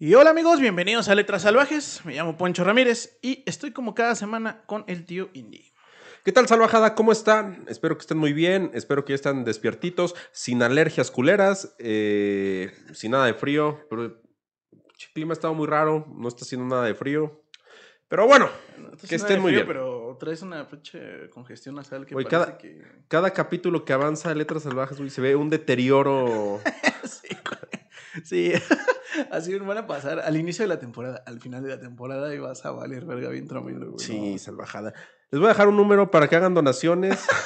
Y hola amigos, bienvenidos a Letras Salvajes. Me llamo Poncho Ramírez y estoy como cada semana con el tío Indy. ¿Qué tal, salvajada? ¿Cómo están? Espero que estén muy bien. Espero que ya estén despiertitos, sin alergias culeras, eh, sin nada de frío. Pero el clima ha estado muy raro, no está haciendo nada de frío. Pero bueno, que estén muy bien. Pero traes una fecha congestión nasal que parece cada- que... Cada capítulo que avanza de Letras Salvajes, güey, se ve un deterioro. sí. Sí, así van a pasar al inicio de la temporada, al final de la temporada y vas a valer verga bien tremendo, güey. Sí, no. salvajada. Les voy a dejar un número para que hagan donaciones.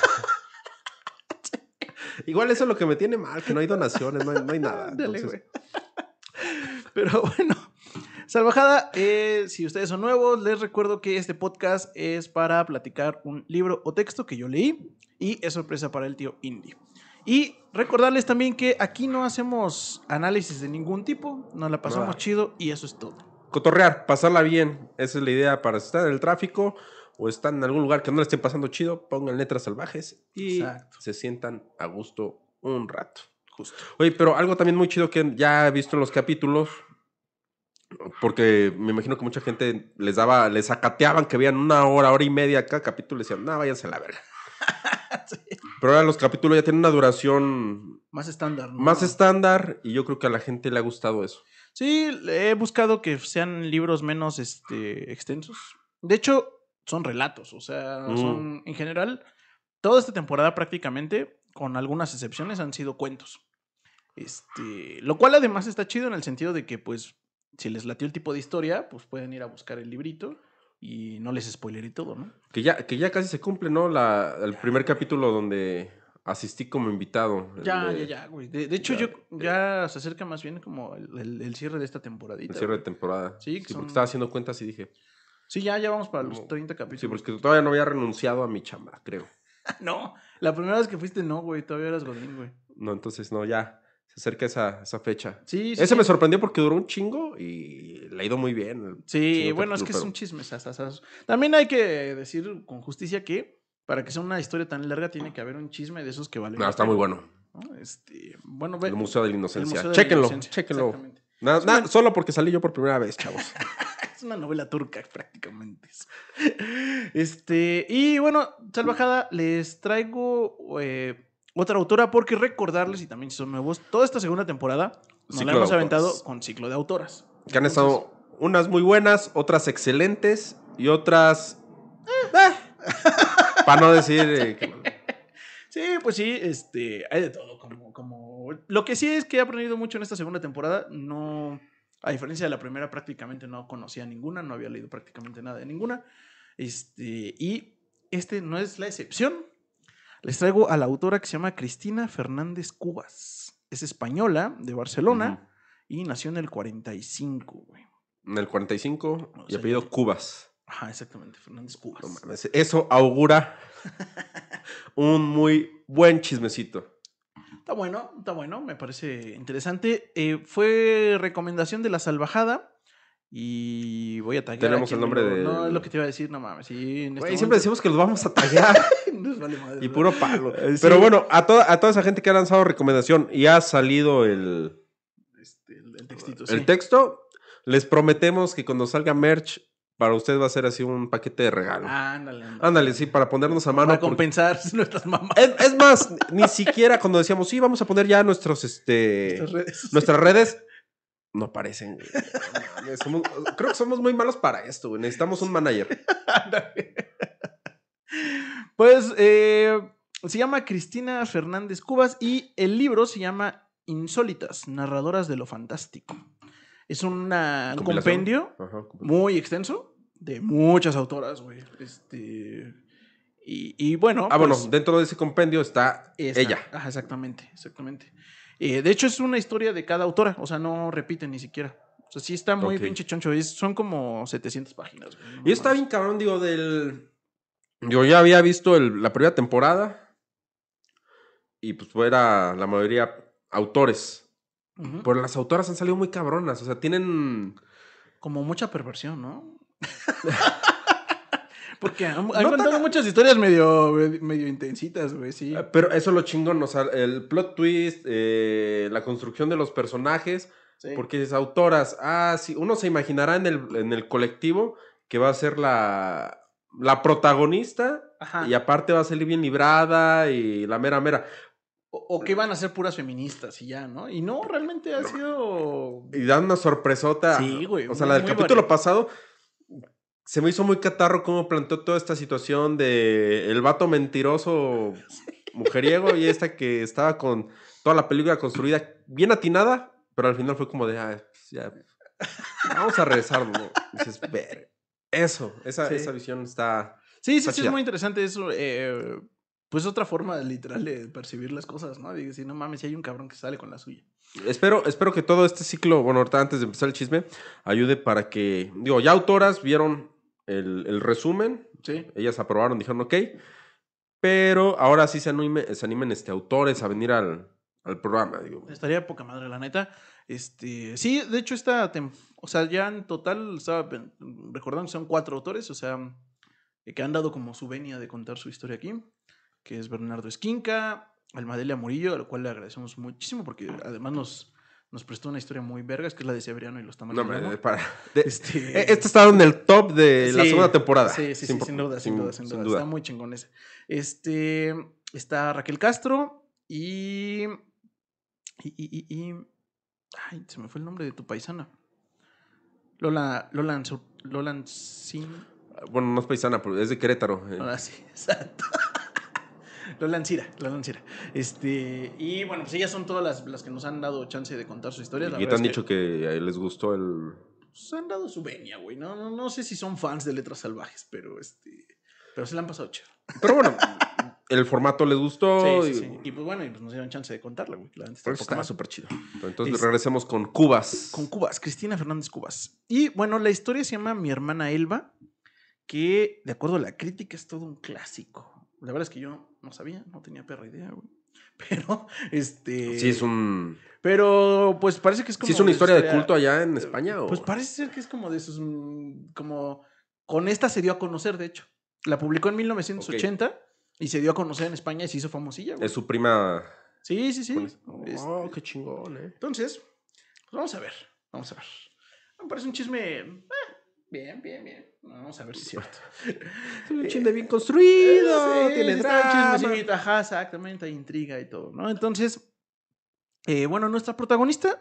Igual eso es lo que me tiene mal, que no hay donaciones, no hay, no hay nada. Ándale, Entonces. Pero bueno, Salvajada, eh, si ustedes son nuevos, les recuerdo que este podcast es para platicar un libro o texto que yo leí y es sorpresa para el tío Indy. Y recordarles también que aquí no hacemos análisis de ningún tipo, nos la pasamos chido y eso es todo. cotorrear, pasarla bien. Esa es la idea para estar en el tráfico o están en algún lugar que no le estén pasando chido, pongan letras salvajes y Exacto. se sientan a gusto un rato. Justo. Oye, pero algo también muy chido que ya he visto en los capítulos, porque me imagino que mucha gente les daba, les acateaban que veían una hora, hora y media cada capítulo y decían, no, váyanse a la verga. Sí. Pero ahora los capítulos ya tienen una duración Más estándar, ¿no? más estándar y yo creo que a la gente le ha gustado eso. Sí, he buscado que sean libros menos este, extensos. De hecho, son relatos, o sea, Mm. son en general, toda esta temporada prácticamente, con algunas excepciones, han sido cuentos. Este, lo cual además está chido en el sentido de que, pues, si les latió el tipo de historia, pues pueden ir a buscar el librito y no les spoiler y todo, ¿no? Que ya, que ya casi se cumple, ¿no? La, el primer capítulo donde asistí como invitado. el Ya, de- ya, ya, güey. De, de hecho, ya, yo ya se acerca más bien como el, el- el cierre de esta El temporadita. cierre de temporada. Sí, que porque estaba haciendo cuentas y dije, Sí, ya, ya vamos para los No, 30 capítulos. sí, porque todavía no había renunciado a mi chamba, creo. No, la primera vez que fuiste no, güey, todavía eras godín, güey. No, entonces no, ya se acerca esa, esa fecha. Sí, sí. Ese sí. me sorprendió porque duró un chingo y le ha ido muy bien. Sí, bueno, es que es un chisme. También hay que decir con justicia que para que sea una historia tan larga tiene que haber un chisme de esos que valen. No, la está muy bueno. ¿no? Este, bueno, ve. El Museo de la Inocencia. De la chéquenlo, Inocencia, chéquenlo. exactamente. Na- Es na- una- Solo porque salí yo por primera vez, chavos. Es una novela turca prácticamente. Este, y bueno, Salvajada, les traigo eh, otra autora porque recordarles, y también si son nuevos, toda esta segunda temporada nos Ciclo la hemos aventado con ciclo de autoras. que han estado unas muy buenas, otras excelentes y otras... Para no decir... eh, que. Sí, pues sí, este, hay de todo, como, como... Lo que sí es que he aprendido mucho en esta segunda temporada, no... A diferencia de la primera, prácticamente no conocía ninguna, no había leído prácticamente nada de ninguna. Este, y este no es la excepción. Les traigo a la autora que se llama Cristina Fernández Cubas. Es española, de Barcelona, y nació en el 45, güey. En el 45 O y apellido Cubas. Ajá, exactamente, Fernández Cubas. No Eso augura un muy buen chismecito. Está bueno, está bueno, me parece interesante. Eh, fue recomendación de la salvajada y voy a taggear. Tenemos el nombre de- No, es lo que te iba a decir, no mames. Sí, este siempre decimos que los vamos a tallar Nos vale madre, y puro palo. Eh, sí. Pero bueno, a toda, a toda esa gente que ha lanzado recomendación y ha salido el, Este, el, el textito, el sí. texto, les prometemos que cuando salga merch, para usted va a ser así un paquete de regalo. Ándale, ándale. Ándale, sí, para ponernos a mano. Para porque- compensar nuestras mamás. Es, es más, ni siquiera cuando decíamos, sí, vamos a poner ya nuestros, este, nuestras redes. nuestras redes, no güey. Somos- creo que somos muy malos para esto, güey. Necesitamos un manager. Ándale. Pues eh, se llama Cristina Fernández Cubas y el libro se llama Insólitas, narradoras de lo fantástico. Es una- un compendio Ajá. muy extenso de muchas autoras, güey. Este, y, y bueno. Ah, bueno, pues, dentro de ese compendio está esta. ella. Ajá, exactamente, exactamente. Eh, de hecho, es una historia de cada autora, o sea, no repite ni siquiera. O sea, sí está muy Ok. pinche choncho. es- son como 700 páginas. güey, Y está bien cabrón, digo, del... Yo ya había visto el- la primera temporada y pues era la mayoría autores. Pero las autoras han salido muy cabronas, o sea, tienen... Como mucha perversión, ¿no? Porque han, han No contado tan- muchas historias medio, medio intensitas, güey, sí. Eh, Pero eso es lo chingón, o sea, el plot twist, eh, la construcción de los personajes, Sí. porque es autoras, ah, sí, uno se imaginará en el, en el colectivo que va a ser la, la protagonista Ajá. y aparte va a salir bien librada y la mera mera. O, o que iban a ser puras feministas y ya, ¿no? Y no, realmente ha sido... Y dan una sorpresota. Sí, güey, O sea, muy- la del capítulo pasado se me hizo muy catarro cómo planteó toda esta situación de el vato mentiroso mujeriego y esta que estaba con toda la película construida bien atinada, pero al final fue como de, ah, pues ya, vamos a regresar, ¿no? Dices, ver, eso, esa, Sí. esa visión está... Sí, sí, Está sí, es muy interesante eso. eh, pues otra forma literal de percibir las cosas, ¿no? Digo, si no mames, si hay un cabrón que sale con la suya. Espero, espero que todo este ciclo, bueno, ahorita antes de empezar el chisme, ayude para que, digo, ya autoras vieron el, el resumen, Sí. ellas aprobaron, dijeron ok, pero ahora sí se, anime- se animen este, autores a venir al, al programa, digo. Estaría poca madre, la neta. Este, sí, de hecho, esta, tem- o sea, ya en total, estaba recordando que son cuatro autores, o sea, eh, que han dado como su venia de contar su historia aquí, que es Bernardo Esquinca, Almadelia Murillo, a lo cual le agradecemos muchísimo, porque además nos, nos prestó una historia muy vergas, que es la de Severiano y los tamales. No, de para, de- Este- estaba en el top de la segunda temporada. Sí, sí, sí, sin, duda, sin, duda, sin, duda. Está muy chingón ese. Este, está Raquel Castro y, y, y, y- y- ay, se me fue el nombre de tu paisana. Lola, Lola, Lola Bueno, no es paisana, pero es de Querétaro. eh. Ahora sí, exacto. Lola Ancira, Lola Ancira. Este, y bueno, pues ellas son todas las, las que nos han dado chance de contar su historia. La y te han dicho que eh, les gustó el... pues, han dado su venia, güey. No, no, no sé si son fans de Letras Salvajes, pero este. Pero se la han pasado chido. Pero bueno, el formato les gustó. Sí, y- sí. Y pues bueno, y pues nos dieron chance de contarla, güey. La está poca está súper chido. Entonces Es- regresemos con Cubas. Con Cubas, Cristina Fernández Cubas. Y bueno, la historia se llama Mi hermana Elba, que de acuerdo a la crítica es todo un clásico. La verdad es que yo no sabía, no tenía perra idea, güey. Pero, este. Sí, es un... Pero, pues parece que es como. ¿Sí es una de historia de culto allá en España? O... Pues parece ser que es como de sus. Como. Con esta se dio a conocer, de hecho. La publicó en 1980 y se dio a conocer en España y se hizo famosilla, güey. Es su prima... Sí, sí, sí. con- Este, Oh, qué chingón, eh. Entonces, pues vamos a ver. Vamos a ver. Me parece un chisme. eh, bien, bien, bien. Vamos a ver si es cierto. Es un chisme bien construido, Sí, tiene drama. chismecito, ajá, exactamente, hay intriga y todo, ¿no? Entonces, eh, bueno, nuestra protagonista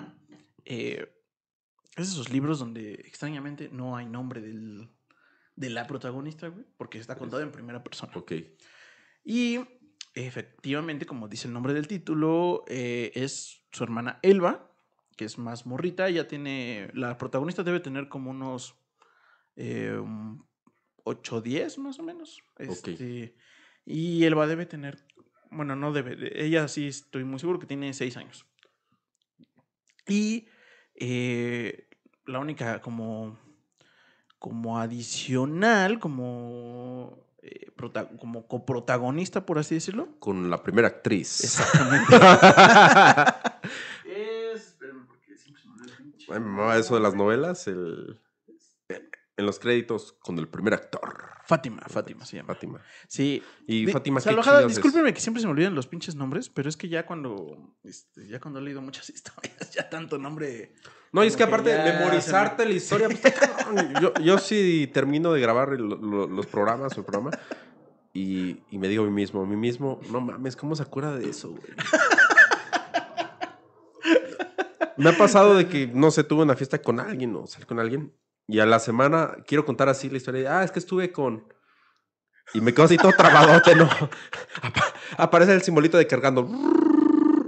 eh, es de esos libros donde extrañamente no hay nombre del, de la protagonista, güey, porque está contado en primera persona. Ok. Y efectivamente, como dice el nombre del título, eh, es su hermana Elba, que es más morrita. Ella tiene. La protagonista debe tener como unos. Eh, 8 o 10 más o menos. Este, Y Elba debe tener. Bueno, no debe. de- Ella sí estoy muy seguro que tiene 6 años. Y eh, la única como. Como adicional, como. Eh, como coprotagonista, por así decirlo. Con la primera actriz. Exactamente. es. Espérame, porque siempre se me olvida el pinche Ay, me mamaba eso de las novelas, el... en los créditos con el primer actor, Fátima, Fátima se llama. Fátima. Sí. Y De- Fátima, ¿qué Salvajada, chingados es? discúlpeme que siempre se me olvidan los pinches nombres, pero es que ya cuando. este, ya cuando he leído muchas historias, ya tanto nombre. No, y es que aparte, ya memorizarte la historia. pues, yo, yo sí termino de grabar el- lo- los programas o el programa y, y me digo a mí mismo, a mí mismo, no mames, ¿cómo se acuerda de eso, güey? Me ha pasado de que, no sé, tuve una fiesta con alguien o salí con alguien y a la semana quiero contar así la historia. de, ah, es que estuve con... Y me quedo así todo trabadote, ¿no? Apa- Aparece el simbolito de cargando.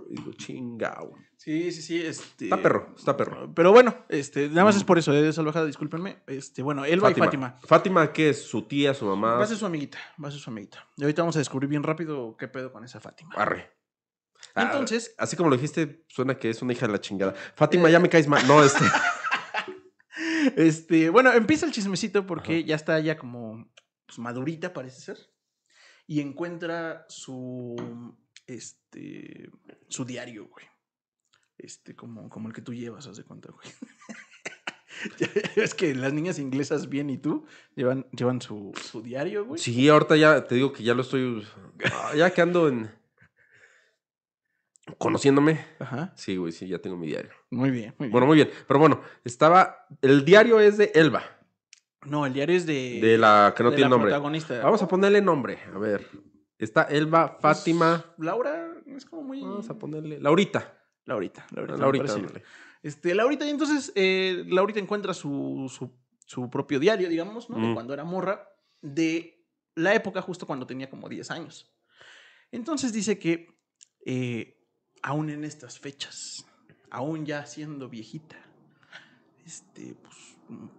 Y digo, chingao. Sí, sí, sí. Este, Está perro, está perro. Pero bueno, este, nada más es por eso, eh, Salvajada, discúlpenme. Este, bueno, Elba y Fátima. Fátima, ¿qué es? ¿Su tía, su mamá? Va a ser su amiguita, va a ser su amiguita. Y ahorita vamos a descubrir bien rápido qué pedo con esa Fátima. Arre. Ah, Entonces, así como lo dijiste, suena que es una hija de la chingada. Fátima, ya me caes mal. No, este. este, bueno, empieza el chismecito porque Ajá. ya está ya como pues, madurita, parece ser. Y encuentra su este su diario, güey. Este, como, como el que tú llevas, haz de cuenta, güey. Ya ves que las niñas inglesas bien y tú llevan, llevan su, su diario, güey. Sí, ahorita ya te digo que ya lo estoy. ah, Ya que ando en. Conociéndome. Ajá. Sí, güey, sí, ya tengo mi diario. Muy bien, muy bien. Bueno, muy bien. Pero bueno, estaba. El diario es de Elba, no, el diario es de. de la que no de tiene la nombre. protagonista. Vamos a ponerle nombre. A ver. Está Elba, Pues, Fátima. Laura es como muy. Vamos a ponerle. Laurita. Laurita. Laurita. Laurita. Este, Laurita, y entonces eh, Laurita encuentra su, su, su propio diario, digamos, ¿no? De Mm. cuando era morra, de la época justo cuando tenía como 10 años. Entonces dice que eh, aún en estas fechas, aún ya siendo viejita, este, pues,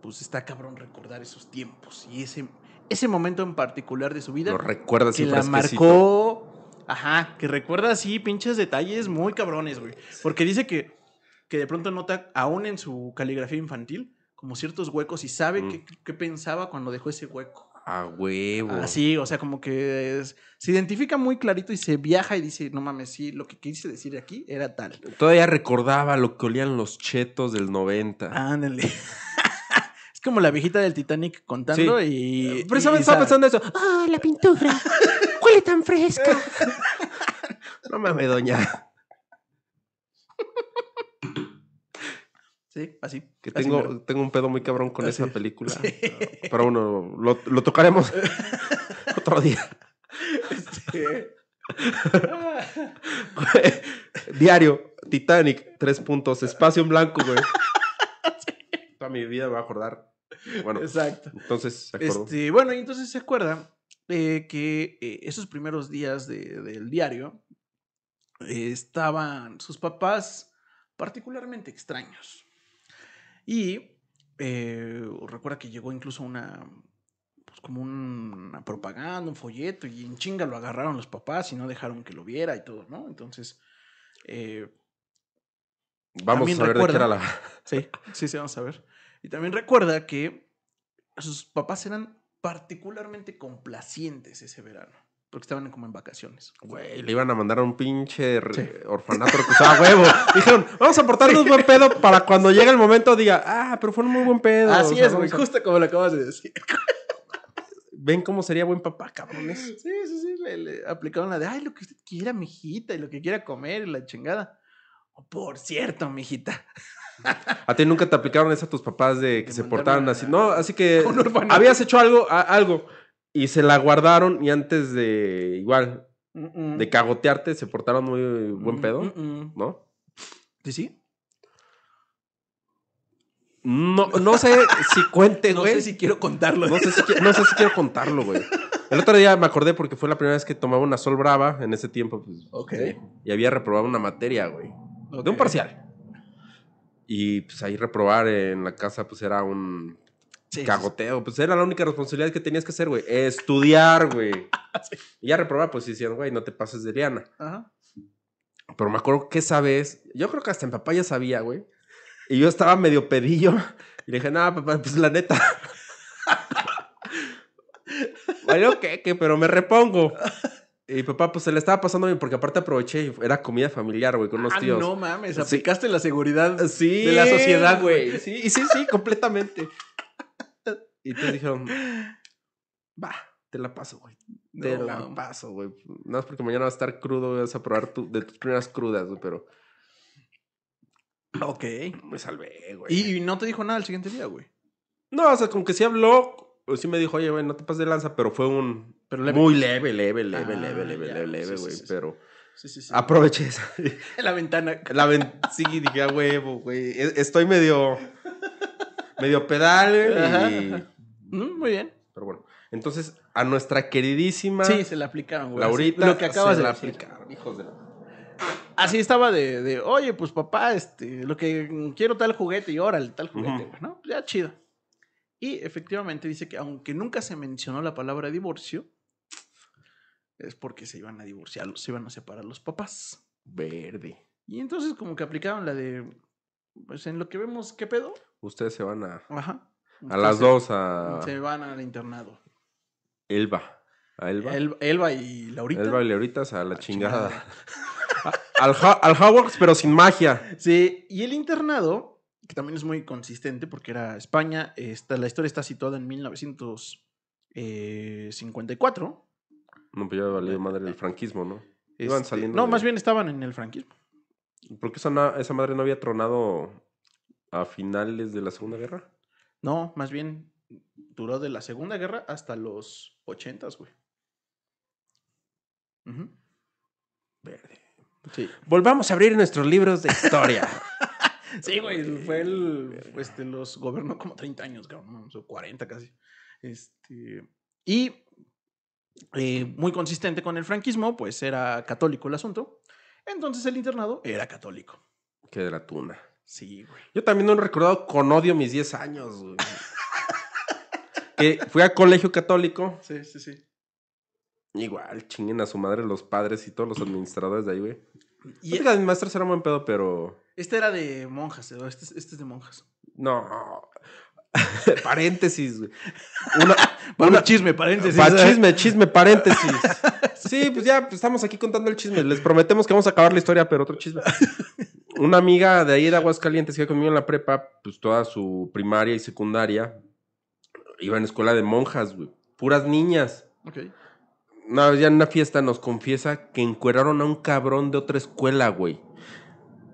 pues está cabrón recordar esos tiempos y ese, ese momento en particular de su vida Lo recuerda que la marcó. Ajá, que recuerda así pinches detalles muy cabrones, güey. Porque dice que, que de pronto nota, aún en su caligrafía infantil, como ciertos huecos y sabe Mm. qué, qué pensaba cuando dejó ese hueco. A huevo. Así, o sea, como que es- se identifica muy clarito y se viaja y dice, no mames, sí, lo que quise decir aquí era tal. Todavía recordaba lo que olían los chetos del 90. Ándale. es como la viejita del Titanic contando Sí. y... Precisamente estaba pensando eso. ¡Ah, la pintura! ¡Huele tan fresca! No mames, doña. Sí, así. Que así tengo, mero. tengo un pedo muy cabrón con Así esa es. película. Sí. Pero bueno, lo, lo tocaremos otro día. Este, Diario, Titanic, tres puntos, espacio en blanco, güey. Toda mi vida me va a acordar. Bueno, Exacto. entonces se. Este, bueno, y entonces se acuerda eh, que eh, esos primeros días de- del diario eh, estaban sus papás particularmente extraños. Y eh, recuerda que llegó incluso una, pues como una propaganda, un folleto, y en chinga lo agarraron los papás y no dejaron que lo viera y todo, ¿no? Entonces, eh, Vamos a ver de qué era recuerda- la. Sí, sí, sí, vamos a ver. Y también recuerda que sus papás eran particularmente complacientes ese verano, porque estaban como en vacaciones. Güey, le iban a mandar a un pinche Sí. orfanato que usaba huevo. Dijeron, vamos a portarnos buen pedo para cuando llegue el momento diga, ah, pero fue un muy buen pedo. Así O sea, es, güey, a- justo como lo acabas de decir. Ven cómo sería buen papá, cabrones. Sí, sí, sí, le, le aplicaron la de, ay, lo que usted quiera, mijita, y lo que quiera comer, y la chingada. Oh, por cierto, mijita. A ti nunca te aplicaron eso a tus papás de que se a- así. No, así que habías hecho algo, a- algo y se la guardaron y antes de igual de cagotearte se portaron muy buen Mm, pedo. ¿no? ¿Sí, sí? No, no sé si cuente, No güey. sé si quiero contarlo. No sé si, qui- no sé si quiero contarlo, güey. El otro día me acordé porque fue la primera vez que tomaba una sol brava. En ese tiempo, pues. Ok. y había reprobado una materia, güey. De un parcial. Y pues ahí reprobar en la casa, pues era un Sí, cagoteo. Pues era la única responsabilidad que tenías que hacer, güey. Estudiar, güey. Y ya reprobar, pues decían, güey, no te pases de liana. Ajá. Pero me acuerdo que esa vez, yo creo que hasta en papá ya sabía, güey. Y yo estaba medio pedillo. Y le dije, no, papá, pues la neta. Vale, qué, qué, pero me repongo. Y papá, pues se le estaba pasando bien, porque aparte aproveché y era comida familiar, güey, con unos Ah, tíos. no mames, Sí. aplicaste la seguridad. Sí, de la sociedad, güey. Sí, y sí, sí, completamente. Y entonces dijeron, va, te la paso, güey. Te No, la paso, güey. Nada más porque mañana vas a estar crudo, vas a probar tu- de tus primeras crudas, güey, pero Ok. me salvé, güey. Y, y no te dijo nada el siguiente día, güey. No, o sea, como que sí habló, o sí me dijo, oye, güey, no te pases de lanza, pero fue un... Pero leve. Muy leve, leve, leve, Ah, leve, leve, ya, leve, güey, sí, sí. pero Sí, sí, sí. aproveché esa. La ventana. La ven... Sí, dije, a huevo, güey. E- Estoy medio... medio pedal, y-. Mm, muy bien. Pero bueno, entonces, a nuestra queridísima... Sí, se la aplicaron, güey. Laurita, Lo que acabas se de la decir. aplicaron, hijos de la... Así estaba de, de, oye, pues papá, este, lo que quiero tal juguete y órale, tal juguete, Ujú. güey, ¿no? Ya chido. Y efectivamente dice que aunque nunca se mencionó la palabra divorcio, es porque se iban a divorciar, se iban a separar los papás. Verde. Y entonces como que aplicaron la de, pues en lo que vemos, ¿qué pedo? Ustedes se van a... Ajá. A las dos a Se van al internado. Elba. A Elba. El- Elba y Laurita. Elba y Leoritas a la Ah, chingada. al, al Hogwarts, pero sin magia. Sí, y el internado que también es muy consistente porque era España. Esta, la historia está situada en 1954. No, pues ya valió madre el franquismo, ¿no? Iban Este, saliendo No, de- más bien estaban en el franquismo. ¿Por qué esa, na- esa madre no había tronado a finales de la Segunda Guerra? No, más bien duró de la Segunda Guerra hasta los 80, güey. Verde. Sí. Volvamos a abrir nuestros libros de historia. Sí, güey, fue el, este, los gobernó como 30 años, cabrón, o 40 casi. Este, y eh, muy consistente con el franquismo, pues era católico el asunto. Entonces el internado era católico. que de la tuna. Sí, güey. Yo también no he recordado con odio mis 10 años, güey. que fui a colegio católico. Sí, sí, sí. Igual, chinguen a su madre los padres y todos los administradores de ahí, güey. Y Fíjate que mis maestros eran buen pedo, pero. este era de monjas, este, es- este es de monjas. No. paréntesis, güey. Una, Bueno, chisme, paréntesis. Pa' chisme, chisme, paréntesis. Sí, pues ya pues, estamos aquí contando el chisme. Les prometemos que vamos a acabar la historia, pero otro chisme. Una amiga de ahí de Aguascalientes que iba conmigo en la prepa, pues toda su primaria y secundaria, iba en escuela de monjas, güey. Puras niñas. Ok. Una vez ya en una fiesta nos confiesa que encueraron a un cabrón de otra escuela, güey.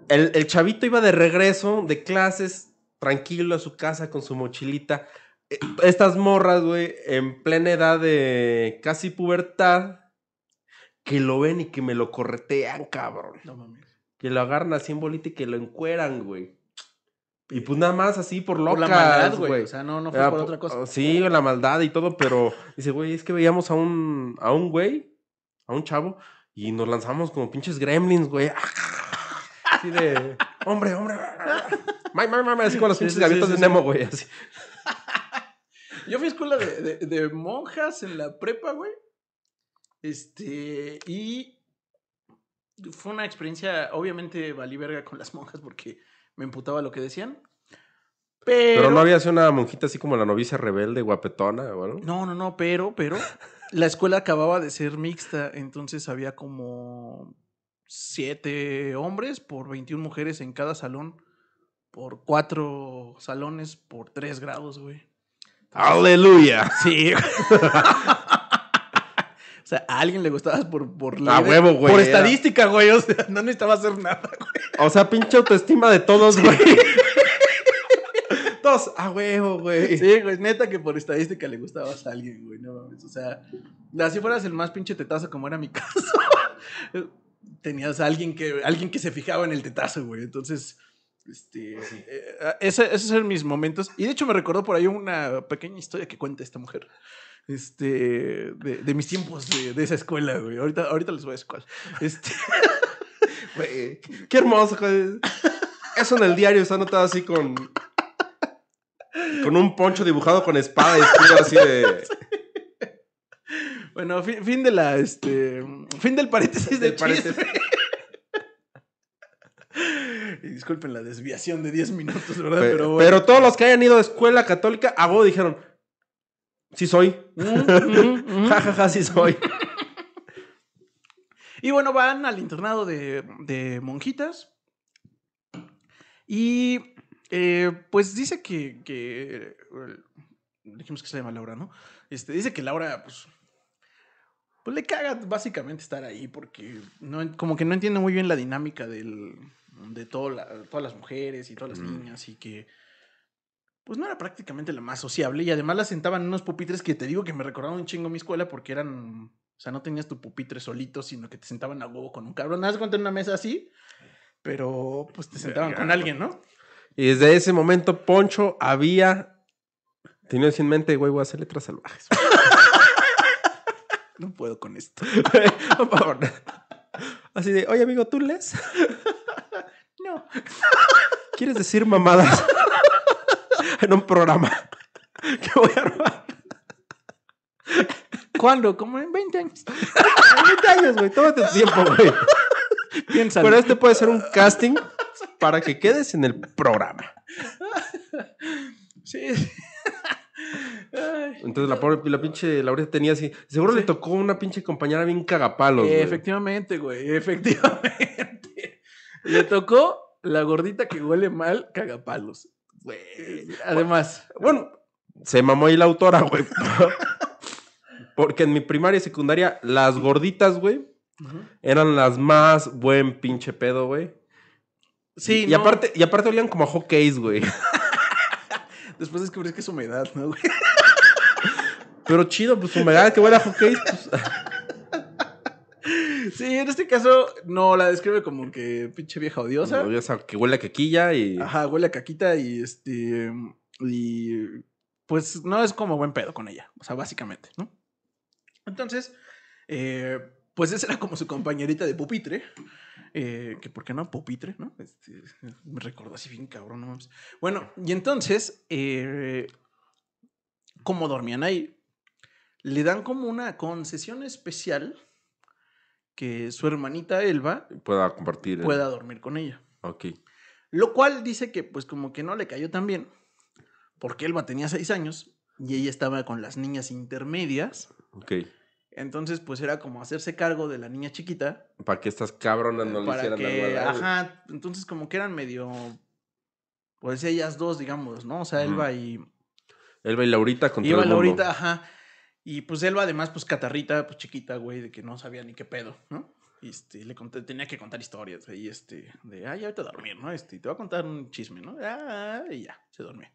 El, el chavito iba de regreso de clases, tranquilo a su casa con su mochilita. Eh, Estas morras, güey, en plena edad de casi pubertad, que lo ven y que me lo corretean, cabrón. No mames. Que lo agarran así en bolita y que lo encueran, güey. Y pues nada más así por locas, Por la maldad, güey. O sea, no, no fue por po- otra cosa. Sí, la maldad y todo, pero dice, güey, es que veíamos a un, a un güey, a un chavo, y nos lanzamos como pinches gremlins, güey. Así de, hombre, hombre. Así como las pinches gaviotas de Nemo, güey. Así. Yo fui a escuela de, de- de monjas en la prepa, güey. Este, y fue una experiencia, obviamente valí verga con las monjas porque me emputaba lo que decían. Pero, Pero no había sido una monjita así como la novicia rebelde, guapetona, o algo. No, no, no, pero, pero la escuela acababa de ser mixta, entonces había como siete hombres por 21 mujeres en cada salón, por cuatro salones, por tres grados, güey. ¡Aleluya! Sí. o sea, a alguien le gustabas por, por A de- huevo, güey, Por era- estadística, güey. O sea, no necesitaba hacer nada, güey. O sea, pinche autoestima de todos, güey. Todos, a huevo, güey. Sí, güey, neta que por estadística le gustabas a alguien, güey. No mames. O sea, así fueras el más pinche tetazo como era mi caso. Tenías a alguien que, alguien que se fijaba en el tetazo, güey. Entonces, este, eh, ese- esos eran mis momentos. Y de hecho me recordó por ahí una pequeña historia que cuenta esta mujer. Este, de, de mis tiempos de, de esa escuela, güey. Ahorita, ahorita les voy a decir cuál. Este, Güey, Qué hermoso, güey. Eso en el diario está anotado así con. Con un poncho dibujado con espada y escudo así de. bueno, fin, fin de la, este, fin del paréntesis Del de paréntesis. Y disculpen la desviación de 10 minutos, ¿verdad? Pe- Pero, Pero, bueno. todos los que hayan ido a escuela católica, a huevo dijeron. Sí soy. Ja, ja, ja, sí soy. Y bueno, van al internado de, de monjitas. Y eh, pues dice que, que, Dijimos que se llama Laura, ¿no? Este, dice que Laura, pues. Pues le caga básicamente estar ahí porque no, como que no entiende muy bien la dinámica del, de la- todas las mujeres y todas las Mm. niñas y que pues no era prácticamente la más sociable y además la sentaban en unos pupitres que te digo que me recordaban un chingo mi escuela porque eran, o sea, no tenías tu pupitre solito, sino que te sentaban a huevo con un cabrón. Nada más cuenta en una mesa así, pero pues te sentaban con alguien, ¿no? Y desde ese momento, Poncho había tenido en mente, güey, voy a hacer letras salvajes. No puedo con esto. Por favor. Así de, oye, amigo, ¿tú lees? ¿Quieres decir mamadas en un programa que voy a armar? ¿Cuándo? Como en 20 años. En 20 años, güey, tómate tu tiempo, güey. Piénsalo. Pero este puede ser un casting para que quedes en el programa. Sí. Entonces la pobre, la pinche Laurita tenía así, seguro le tocó una pinche compañera bien cagapalos, güey. Efectivamente, güey, efectivamente. Le tocó la gordita que huele mal, caga palos. Güey. Además, Bueno, se mamó ahí la autora, güey. Porque en mi primaria y secundaria, las gorditas, güey, eran las más buen pinche pedo, güey. sí, y, no, aparte, y aparte olían como a hockeys, güey. Después descubrí que es humedad, ¿no, güey? Pero chido, pues humedad que huele a hockeys, pues. Sí, en este caso, no, la describe como que pinche vieja odiosa. O sea, que huele a quequilla y. Ajá, huele a caquita y este. Y. Pues no es como buen pedo con ella. O sea, básicamente, ¿no? Entonces, eh, pues esa era como su compañerita de pupitre. eh, que por qué no pupitre, ¿no? Este, me recordó así bien cabrón, no mames. Bueno, y entonces, eh, como dormían ahí, le dan como una concesión especial que su hermanita Elba Pueda compartir. pueda dormir con ella. Ok. Lo cual dice que pues como que no le cayó tan bien, porque Elba tenía seis años y ella estaba con las niñas intermedias. Ok. Entonces pues era como hacerse cargo de la niña chiquita. Para que estas cabronas no le hicieran algo que, la- ajá, entonces como que eran medio, pues ellas dos, digamos, ¿no? O sea. Elba y... Elba y Laurita contra Iba el mundo. Laurita, ajá. Y pues Elba además, pues catarrita, pues chiquita, güey, de que no sabía ni qué pedo, ¿no? Y este, le conté, tenía que contar historias ahí, este, de, ah, ya vete a dormir, ¿no? Este, te voy a contar un chisme, ¿no? Ah, y ya, se dormía.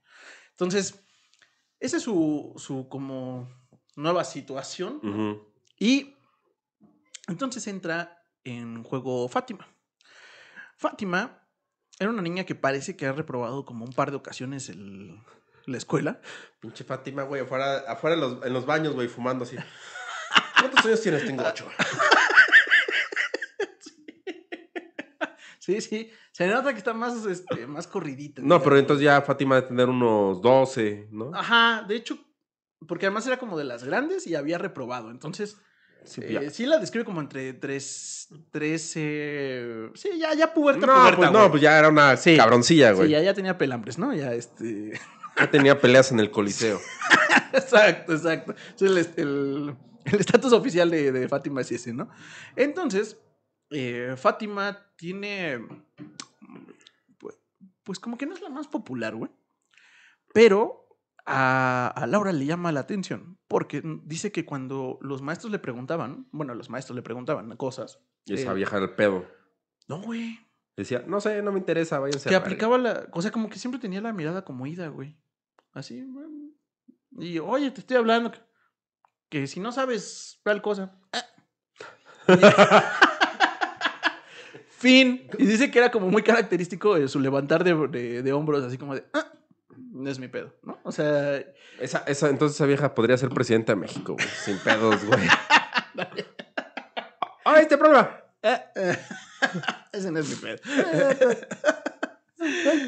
Entonces, esa es su, su como nueva situación. Y entonces entra en juego Fátima. Fátima era una niña que parece que ha reprobado como un par de ocasiones el- la escuela. Pinche Fátima, güey, afuera, afuera en, los, en los baños, güey, fumando así. ¿Cuántos años tienes? Tengo ocho. Sí, sí. Se nota que está más, este, más corridita. No, pero entonces ya Fátima debe tener unos 12, ¿no? Ajá, de hecho, porque además era como de las grandes y había reprobado. Entonces, Sí, eh, sí la describe como entre tres, trece... Sí, ya, ya puberta, No, puberta, pues no, pues ya era una Sí. cabroncilla, Sí, güey. ya, ya tenía pelambres, ¿no? Ya, este... ya tenía peleas en el coliseo. exacto, exacto. Sí, el el- el estatus oficial de, de Fátima es ese, ¿no? Entonces, eh, Fátima tiene. Pues, pues como que no es la más popular, güey. Pero a, a Laura le llama la atención porque dice que cuando los maestros le preguntaban, bueno, los maestros le preguntaban cosas. Y esa eh, vieja era el pedo. No, güey. Decía, no sé, no me interesa, váyanse Que a verga". aplicaba la. O sea, como que siempre tenía la mirada como ida, güey. Así. Y oye, te estoy hablando. Que, que si no sabes tal cosa. ah". fin. Y dice que era como muy característico de su levantar de, de- de hombros, así como de. "Ah, no es mi pedo, ¿no? O sea. Esa, esa, entonces esa vieja podría ser presidenta de México, güey. Sin pedos, güey. ¡Ah, este problema! ah, ah, ese no es mi pedo.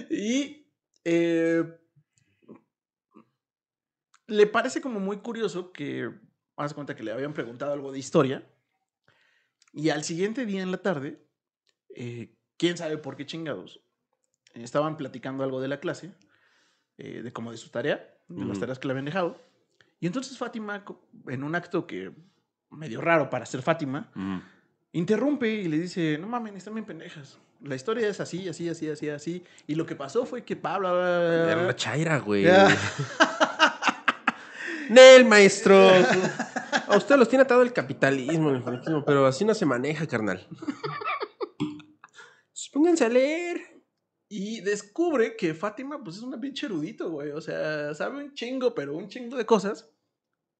y eh, le parece como muy curioso que, haz cuenta que le habían preguntado algo de historia y al siguiente día en la tarde, eh, quién sabe por qué chingados, eh, estaban platicando algo de la clase, eh, de como de su tarea, de las Ujú. tareas que le habían dejado. Y entonces Fátima, en un acto que medio raro para ser Fátima, Mm. interrumpe y le dice, no mames, están bien pendejas. La historia es así, así, así, así, así. Y lo que pasó fue que Pablo... Era bla". una chaira, güey. Nel, maestro. A usted los tiene atado el capitalismo, el franquismo, pero así no se maneja, carnal. Pónganse a leer. Y descubre que Fátima, pues es una pinche erudito, güey. O sea, sabe un chingo, pero un chingo de cosas.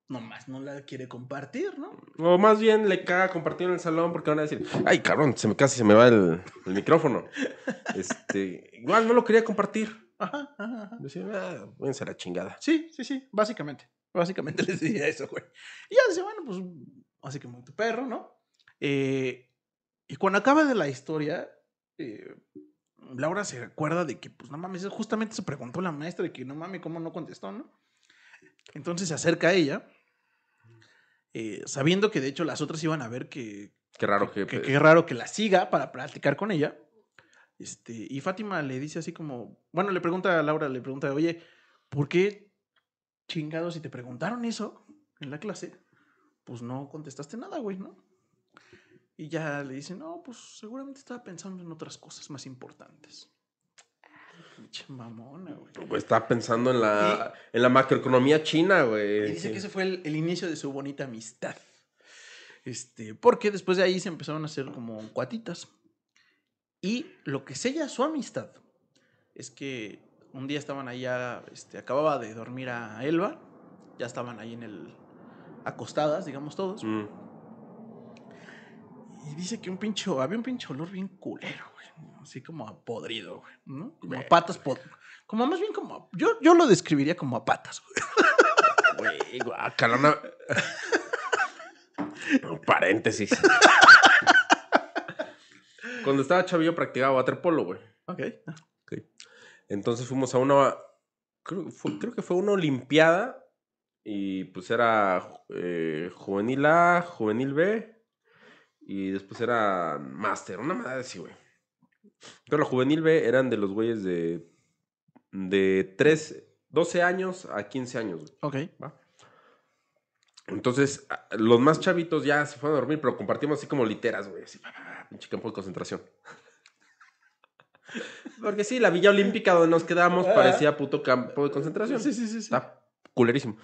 Nomás no la quiere compartir, ¿no? O más bien le caga compartir en el salón porque van a decir, ay, cabrón, se me, casi se me va el, el micrófono. Este, igual no lo quería compartir. Ajá, ajá, ajá. Decía, ah, váyanse a la chingada. Sí, sí, sí, básicamente. Básicamente les decía eso, güey. Y ya dice, bueno, pues, así que muy tu perro, ¿no? Eh, y cuando acaba de la historia, eh, Laura se acuerda de que, pues, no mames, justamente se preguntó la maestra de que, no mames, ¿cómo no contestó, no? Entonces se acerca a ella, eh, sabiendo que de hecho las otras iban a ver que, Qué raro que... que qué raro que la siga para platicar con ella. Este, y Fátima le dice así como, bueno, le pregunta a Laura, le pregunta, oye, ¿por qué chingados si te preguntaron eso en la clase? Pues no contestaste nada, güey, ¿no? Y ya le dice, no, pues seguramente estaba pensando en otras cosas más importantes. Pinche mamona, güey. Güey, estaba pensando en la, en la macroeconomía china, güey. Y dice Sí. que ese fue el, el inicio de su bonita amistad. Este, porque después de ahí se empezaron a hacer como cuatitas. Y lo que sella su amistad es que un día estaban allá, este, acababa de dormir a Elba, ya estaban ahí en el, acostadas, digamos todos. Mm. Y dice que un pinche, había un pinche olor bien culero, güey. Así como a podrido, güey. ¿no? Como a patas pod- Como más bien como. a- yo, yo lo describiría como a patas, güey. Güey, Un Paréntesis. Cuando estaba chavillo practicaba waterpolo, güey. Ok. Entonces fuimos a una. Creo, fue- creo que fue una Olimpiada. Y pues era eh, Juvenil A, Juvenil B. Y después era Master. Una madre así, güey. Pero la Juvenil B eran de los güeyes de. De 3, 12 años a 15 años, güey. Ok. ¿va? Entonces, a- los más chavitos ya se fueron a dormir, pero compartimos así como literas, güey. Así, pinche campo de concentración. Porque sí, la Villa Olímpica donde nos quedamos parecía puto campo de concentración. Sí, sí, sí. sí. Está culerísimo.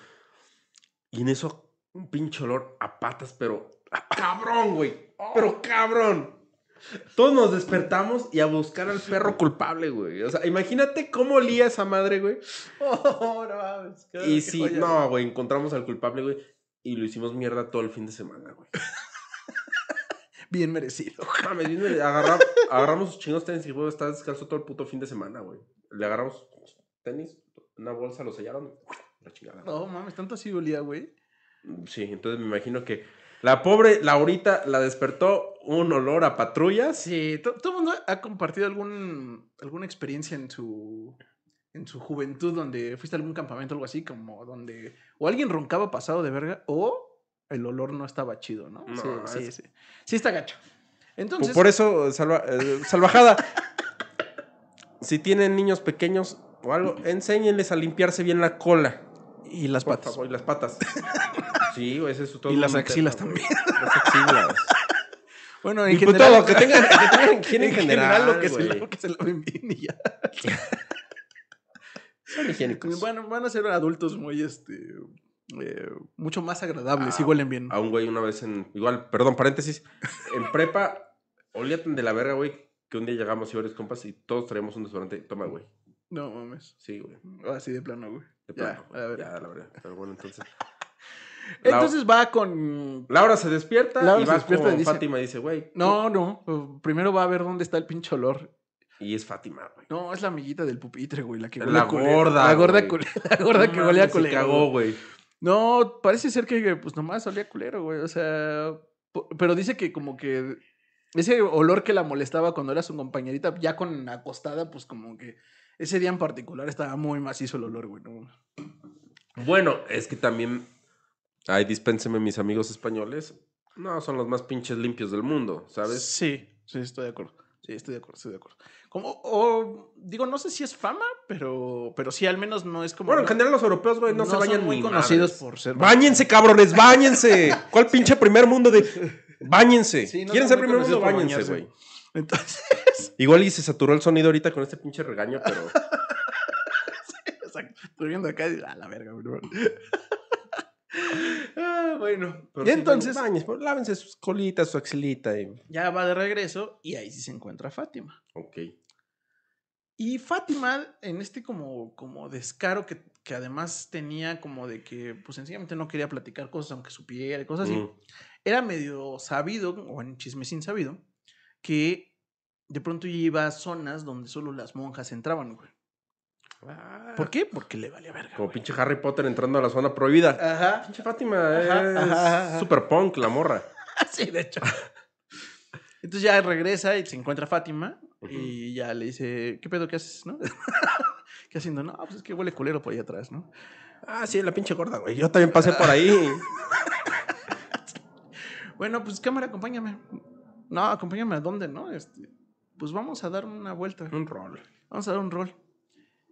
Y en eso, un pinche olor a patas, pero a cabrón, güey. Pero cabrón. Todos nos despertamos y a buscar al perro culpable, güey. O sea, imagínate cómo olía esa madre, güey. Oh, no mames. Y sí, joya, no, güey, encontramos al culpable, güey. Y lo hicimos mierda todo el fin de semana, güey. Bien merecido. Mames, bien, güey, agarra- agarramos sus chingos tenis y güey, está descalzo todo el puto fin de semana, güey. Le agarramos tenis, una bolsa, lo sellaron. La chingada. No mames, tanto así olía, güey. Sí, entonces me imagino que la pobre Laurita la despertó un olor a patrullas. Sí, to- todo el mundo ha compartido algún, alguna experiencia en su, en su juventud donde fuiste a algún campamento o algo así, como donde o alguien roncaba pasado de verga o el olor no estaba chido, ¿no? No, sí, sí, sí. Sí está gacho. Entonces, Por, eso, salva- eh, salvajada, si tienen niños pequeños o algo, enséñenles a limpiarse bien la cola. y las Por patas. favor, y las patas. Sí, ese es todo Y las axilas tema, también. Las axilas. Bueno, en Y pues general, todo, que tengan, que tengan higiene en general, lo que se lave, que se laven bien y ya. Son higiénicos. Bueno, van a ser adultos muy, este, eh, mucho más agradables y Ah, huelen bien. A un güey una vez en. Igual, perdón, paréntesis. En prepa, olía tan de la verga, güey, que un día llegamos y varios compas y todos traíamos un desodorante. Toma, güey. No mames. Sí, güey. Así de plano, güey. De Ya, plano, a ver. Ya, la verdad. Pero bueno, entonces. Entonces va con. Laura se despierta Laura y se va despierta con y dice- Fátima y dice, güey. No, no. Primero va a ver dónde está el pinche olor. Y es Fátima, güey. No, es la amiguita del pupitre, güey. La que La huele gorda, La gorda, güey. la gorda que huele a Se culero. cagó, güey. No, parece ser que pues nomás olía a culero, güey. O sea. Pero dice que como que. Ese olor que la molestaba cuando era su compañerita, ya con acostada, pues como que. Ese día en particular estaba muy macizo el olor, güey. ¿no? Bueno, es que también. Ay, dispénseme mis amigos españoles. No, son los más pinches limpios del mundo, ¿sabes? Sí, sí, estoy de acuerdo. Sí, estoy de acuerdo, estoy de acuerdo. Como, o, digo, no sé si es fama, pero, pero sí, al menos no es como. Bueno, en general los europeos, güey, no, se bañan muy conocidos madres. por ser. Báñense, cabrones, báñense. ¿Cuál pinche primer mundo de báñense? Sí, no ¿Quieren ser primer mundo? Báñense, güey. Entonces, Igual y se saturó el sonido ahorita con este pinche regaño, pero exacto, estoy viendo acá y a la verga, güey. Ah, bueno, y entonces pues, lávense sus colitas, su axilita y ya va de regreso y ahí sí se encuentra Fátima. ok. Y Fátima, en este como, como descaro que, que además tenía como de que, pues sencillamente no quería platicar cosas aunque supiera y cosas así. Mm. era medio sabido, o en chisme sin sabido, que de pronto iba a zonas donde solo las monjas entraban, güey. ¿Por qué? Porque le valía verga. Como güey. pinche Harry Potter entrando a la zona prohibida. Ajá. Pinche Fátima Ajá, es ajá, ajá. super punk, la morra. Sí, de hecho. Entonces ya regresa y se encuentra Fátima y ya le dice, ¿qué pedo? ¿Qué haces? ¿No? ¿Qué haciendo? No, pues es que huele culero por ahí atrás, ¿no? Ah, sí, la pinche gorda, güey. Yo también pasé por ahí. Bueno, pues cámara, acompáñame. No, acompáñame a dónde, ¿no? Este, pues vamos a dar una vuelta. Un rol. Vamos a dar un rol.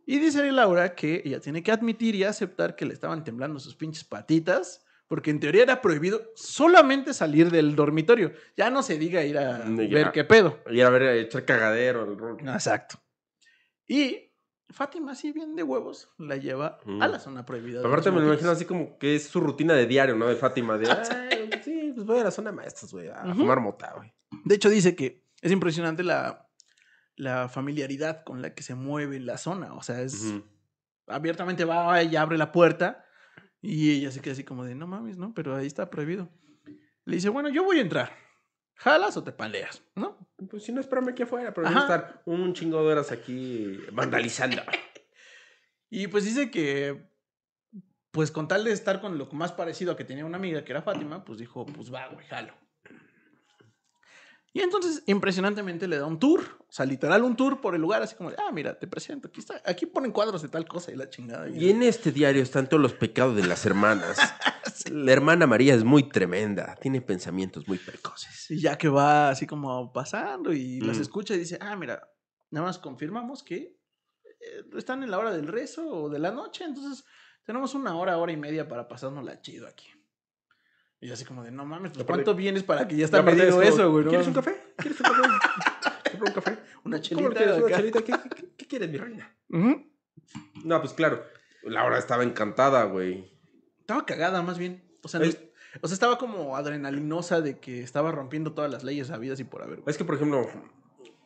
Y dice Laura que ella tiene que admitir y aceptar que le estaban temblando sus pinches patitas Porque en teoría era prohibido solamente salir del dormitorio. Ya no se diga ir a ver qué pedo. Y a ver, a echar cagadero. el. Exacto. Y Fátima, así bien de huevos, la lleva Mm. a la zona prohibida. Aparte me lo imagino así como que es su rutina de diario, ¿no? De Fátima, de, "Ay, sí, pues voy a la zona maestros, güey, a Ujú. fumar mota, güey. De hecho, dice que es impresionante la, la familiaridad con la que se mueve la zona. O sea, es abiertamente va y abre la puerta y ella se queda así como de, no mames, ¿no? Pero ahí está prohibido. Le dice, bueno, yo voy a entrar. ¿Jalas o te paleas? ¿No? Pues si no, espérame aquí afuera, pero voy a estar un chingo de horas aquí vandalizando. Y pues dice que, pues con tal de estar con lo más parecido a que tenía una amiga, que era Fátima, pues dijo, pues va, güey, jalo. Y entonces, impresionantemente, le da un tour, o sea, literal un tour por el lugar, así como de, ah, mira, te presento, aquí está, aquí ponen cuadros de tal cosa y la chingada. Y en este diario están todos los pecados de las hermanas. La hermana María es muy tremenda, tiene pensamientos muy precoces. Y ya que va así como pasando y las Mm. escucha y dice, ah, mira, nada más confirmamos que eh, están en la hora del rezo o de la noche, entonces tenemos una hora, hora y media para pasárnosla chido aquí. Y yo así como de, no mames, pues ¿cuánto vienes para que ya está medido es eso, güey? ¿Quieres un mames?" café? ¿Quieres un café? ¿Compro un café? Una ¿Cómo chelita lo quieres? ¿Una acá. chelita? ¿Qué, qué- qué quieres, mi reina? No, pues claro. Laura estaba encantada, güey. Estaba cagada más bien. O sea, no- o sea, estaba como adrenalinosa de que estaba rompiendo todas las leyes habidas y por haber. güey. Es que, por ejemplo,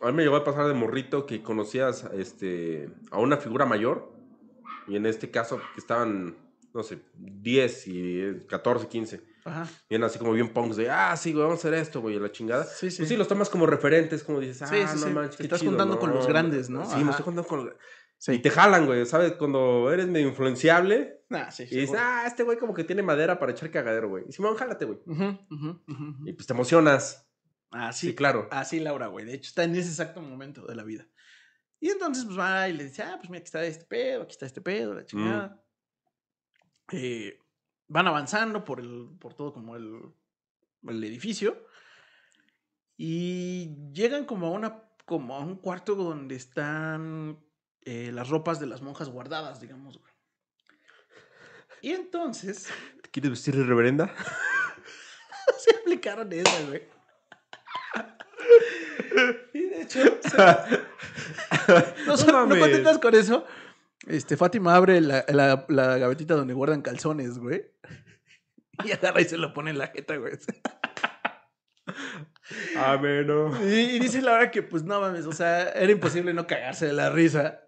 a mí me llegó a pasar de morrito que conocías este, a una figura mayor. Y en este caso, que estaban, no sé, 10 y 14, 15. Ajá. Bien así como bien punks de, ah, sí, güey, vamos a hacer esto, güey, la chingada. Sí, sí. Pues sí, los tomas como referentes, como dices, ah, Sí, sí, no manches, Te estás chido, juntando con los grandes, ¿no? Sí, me Ajá. estoy juntando con los Sí. Y te jalan, güey, ¿sabes? Cuando eres medio influenciable Nah, sí, y dices, ah, este güey como que tiene madera para echar cagadero, güey. Y Simón, jálate, güey. Y pues te emocionas. Así, Sí, claro. Así Laura, güey. De hecho, está en ese exacto momento de la vida. Y entonces, pues va y le dice, ah, pues mira, aquí está este pedo, aquí está este pedo, la chingada. Eh, van avanzando por el, por todo como el, el edificio. Y llegan como a una, como a un cuarto donde están eh, las ropas de las monjas guardadas, digamos, güey. Y entonces ¿Te quieres vestir de reverenda? se aplicaron esa, güey. Y de hecho, o sea, no, son- no mames. contentas con eso. Este, Fátima abre la, la, la gavetita donde guardan calzones, güey. Y agarra y se lo pone en la jeta, güey. Ameno. Y, y dice la verdad que, pues, no mames, o sea, era imposible no cagarse de la risa.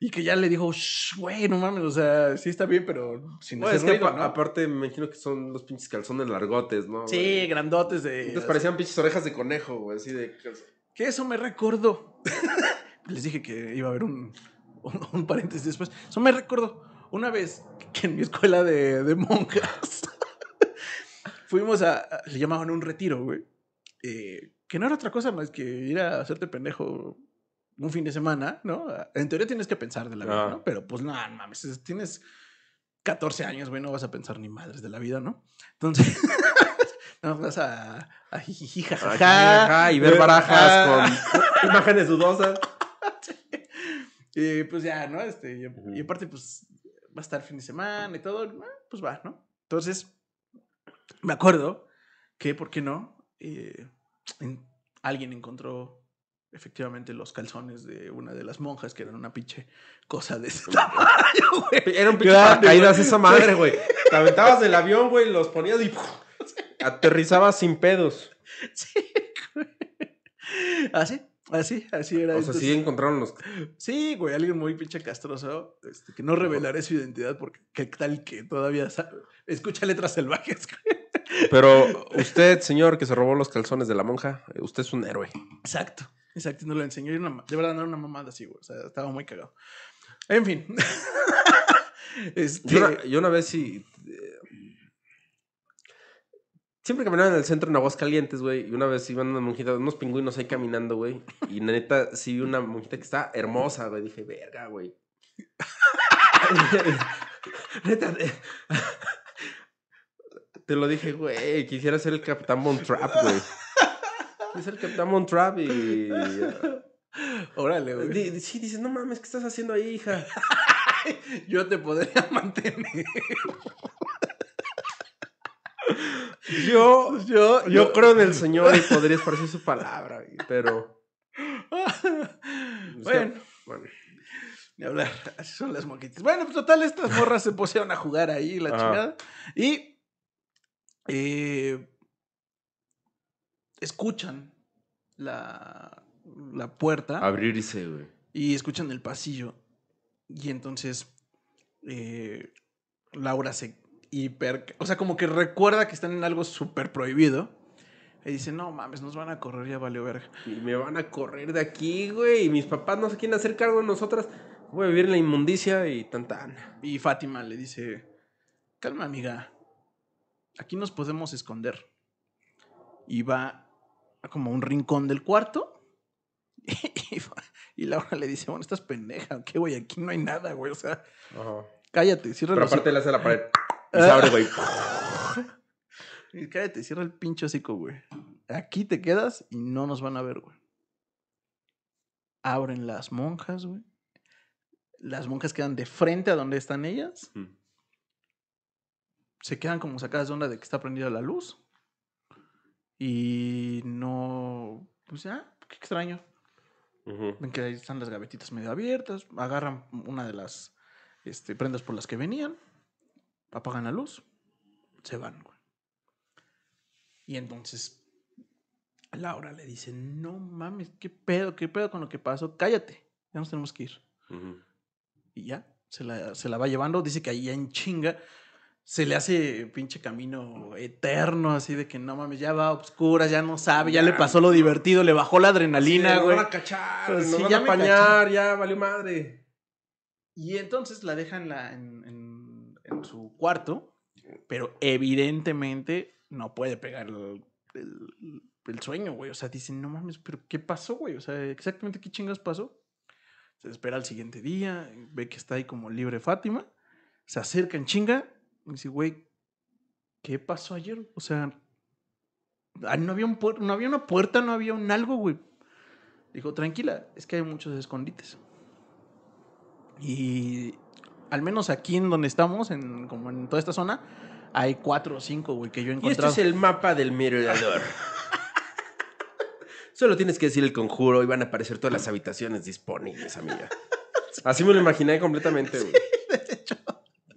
Y que ya le dijo, "Shh, güey, no mames, o sea, sí está bien, pero sin Bueno, es que ruido, ¿no?". aparte me imagino que son los pinches calzones largotes, ¿no? Sí, güey? grandotes de... Entonces parecían pinches orejas de conejo, güey, así de... Que eso me recordó. Les dije que iba a haber un, un, un paréntesis después. Eso me recordó una vez que en mi escuela de, de monjas fuimos a, a- Le llamaban un retiro, güey. eh, que no era otra cosa más que ir a hacerte pendejo un fin de semana, ¿no? En teoría tienes que pensar de la vida, Ah. ¿no? Pero pues no, no mames, es- tienes 14 años, güey, no vas a pensar ni madres de la vida, ¿no? Entonces, no vas a, a y ver Ah. barajas con imágenes dudosas. Y pues ya, ¿no? Este, y, aparte, pues va a estar fin de semana y todo, ah, pues va, ¿no? Entonces, me acuerdo que, ¿por qué no? Eh, en- alguien encontró efectivamente los calzones de una de las monjas, que eran una pinche cosa de ese tamaño, güey. Era un pinche paracaídas esa madre, güey. Te aventabas del avión, güey, los ponías y aterrizabas sin pedos. Sí, güey. Así, así, así era. O sea, sí encontraron los... Sí, güey, alguien muy pinche castroso, este, que no revelaré su identidad porque qué tal que todavía sa- escucha letras salvajes. güey. Pero usted, señor, que se robó los calzones de la monja, usted es un héroe. Exacto, exacto, no lo enseñó. de verdad, no era una mamada así, güey. O sea, estaba muy cagado. En fin. este, Yo una, yo una vez sí... eh, Siempre caminaba en el centro en Aguascalientes, güey, y una vez iban unas monjitas, unos pingüinos ahí caminando, güey, y neta, sí vi una monjita que está hermosa, güey, dije, verga, güey. neta, te, te lo dije, güey, quisiera ser el Capitán Von Trapp, güey. Quisiera ser el Capitán Von Trapp y... Órale, güey. Sí, dices, no mames, ¿qué estás haciendo ahí, hija? Yo te podría mantener. Yo, Yo, yo creo en el Señor y podría esparcir su palabra, pero. bueno, Bueno. ni hablar. Así son las moquitas. Bueno, pues total, estas morras se pusieron a jugar ahí, la Ajá. chingada. Y eh, escuchan la, la puerta Abrirse, güey. y escuchan el pasillo. Y entonces eh, Laura se hiper... O sea, como que recuerda que están en algo súper prohibido. Y dice, no mames, nos van a correr, ya valió verga. Y me van a correr de aquí, güey. Y mis papás no se quieren hacer cargo de nosotras. Voy a vivir en la inmundicia y tan tan. Y Fátima le dice, calma amiga, aquí nos podemos esconder. Y va a como un rincón del cuarto. Y, va- y Laura le dice, bueno, estás pendeja, ¿qué güey? Aquí no hay nada, güey. O sea, Ajá. cállate, cierra Pero los aparte le hace la pared. Y se abre, güey. Y cállate, cierra el pinche hocico, güey. Aquí te quedas y no nos van a ver, güey. Abren las monjas, güey. Las monjas quedan de frente a donde están ellas. Mm. Se quedan como sacadas de onda de que está prendida la luz. Y no. Pues ya, qué extraño. Ven que ahí están las gavetitas medio abiertas. Agarran una de las este, prendas por las que venían. Apagan la luz. Se van, güey. Y entonces Laura le dice, no mames, ¿qué pedo? ¿Qué pedo con lo que pasó? Cállate, ya nos tenemos que ir. Y ya, se la, se la va llevando. Dice que ahí ya en chinga se le hace pinche camino eterno, así de que no mames, ya va a obscuras, ya no sabe, ya, le pasó lo divertido, le bajó la Sí, adrenalina, nos güey. van a cachar, Pues nos sí, van ya a apañar, ya valió madre. Y entonces la dejan en, la- en- en- en su cuarto, pero evidentemente no puede pegar el, el- sueño, güey. O sea, dicen, no mames, pero ¿qué pasó, güey? O sea, exactamente qué chingas pasó. Se espera al siguiente día, ve que está ahí como libre Fátima, se acerca en chinga y dice, güey, ¿qué pasó ayer? O sea, ah, no había, un no había una puerta, no había un algo, güey. Dijo, tranquila, es que hay muchos escondites. Y al menos aquí en donde estamos, en, como en toda esta zona, hay cuatro o cinco, güey, que yo he Y este encontrado. es el mapa del mirador. Solo tienes que decir el conjuro y van a aparecer todas las habitaciones disponibles, amiga. Así me lo imaginé completamente, güey.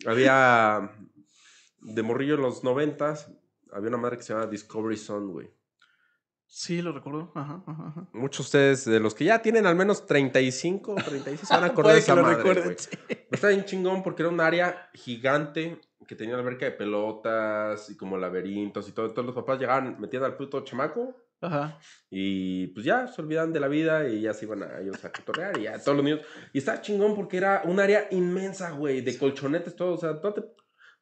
Había de morrillo en los noventas, había una madre que se llama Discovery Zone, güey. Sí, lo recuerdo. Ajá, ajá, ajá. Muchos de ustedes, de los que ya tienen al menos 35 o 36, se van a acordar de que esa lo madre, recuerden, sí. Está bien chingón porque era un área gigante que tenía alberca de pelotas y como laberintos y todo. Todos los papás llegaban, metían al puto chamaco Ajá. y pues ya se olvidaban de la vida y ya se iban a ellos a cotorrear y ya todos los niños. Y estaba chingón porque era un área inmensa, güey, de colchonetes, todo. O sea, no te,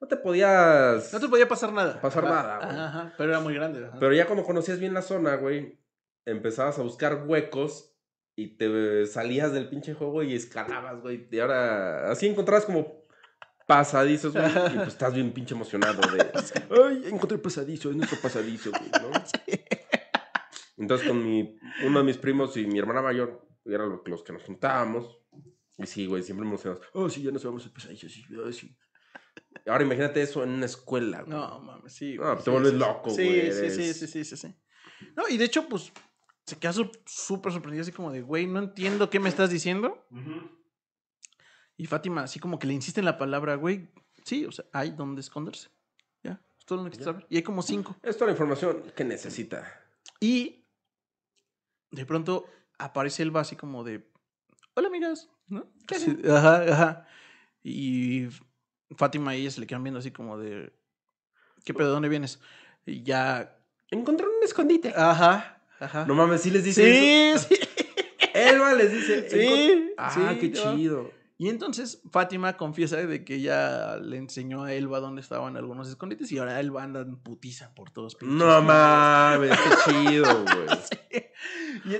no te podías. No te podía pasar nada. Pasar Ajá, nada, güey. Ajá, ajá, pero era muy grande. Pero ya cuando conocías bien la zona, güey, empezabas a buscar huecos y te salías del pinche juego y escalabas, güey. Y ahora así encontrabas como pasadizos, güey. Y pues estás bien pinche emocionado de, ay, encontré pasadizo, es nuestro pasadizo, güey, ¿no? Entonces con mi, uno de mis primos y mi hermana mayor, eran los, que nos juntábamos. Y sí, güey, siempre emocionados. Oh, sí, ya nos vamos al pasadizo, sí, sí. Ahora imagínate eso en una escuela, güey. No, mames, sí. No, güey, pues sí, te vuelves sí, loco, sí. güey, Sí, sí, eres- sí, sí, sí, sí. No, y de hecho, pues, se queda súper sorprendido, así como de, güey, no entiendo qué me estás diciendo. Y Fátima, así como que le insiste en la palabra, güey, sí, o sea, hay donde esconderse. Ya, es todo lo que saber. Y hay como cinco. Es toda la información que necesita. Y de pronto aparece Elba así como de, hola amigas, ¿no? ¿Qué Sí, ajá, ajá. Y Fátima y ella se le quedan viendo así como de, ¿qué pedo? ¿De dónde vienes? Y ya, Encontré un escondite. ajá, ajá. No mames, sí les dice eso. sí, sí. Elba les dice. Sí, "Encon- Ah, sí, qué no. chido. Y entonces Fátima confiesa de que ella le enseñó a Elba dónde estaban algunos escondites y ahora Elba anda en putiza por todos. No mames, qué chido, güey.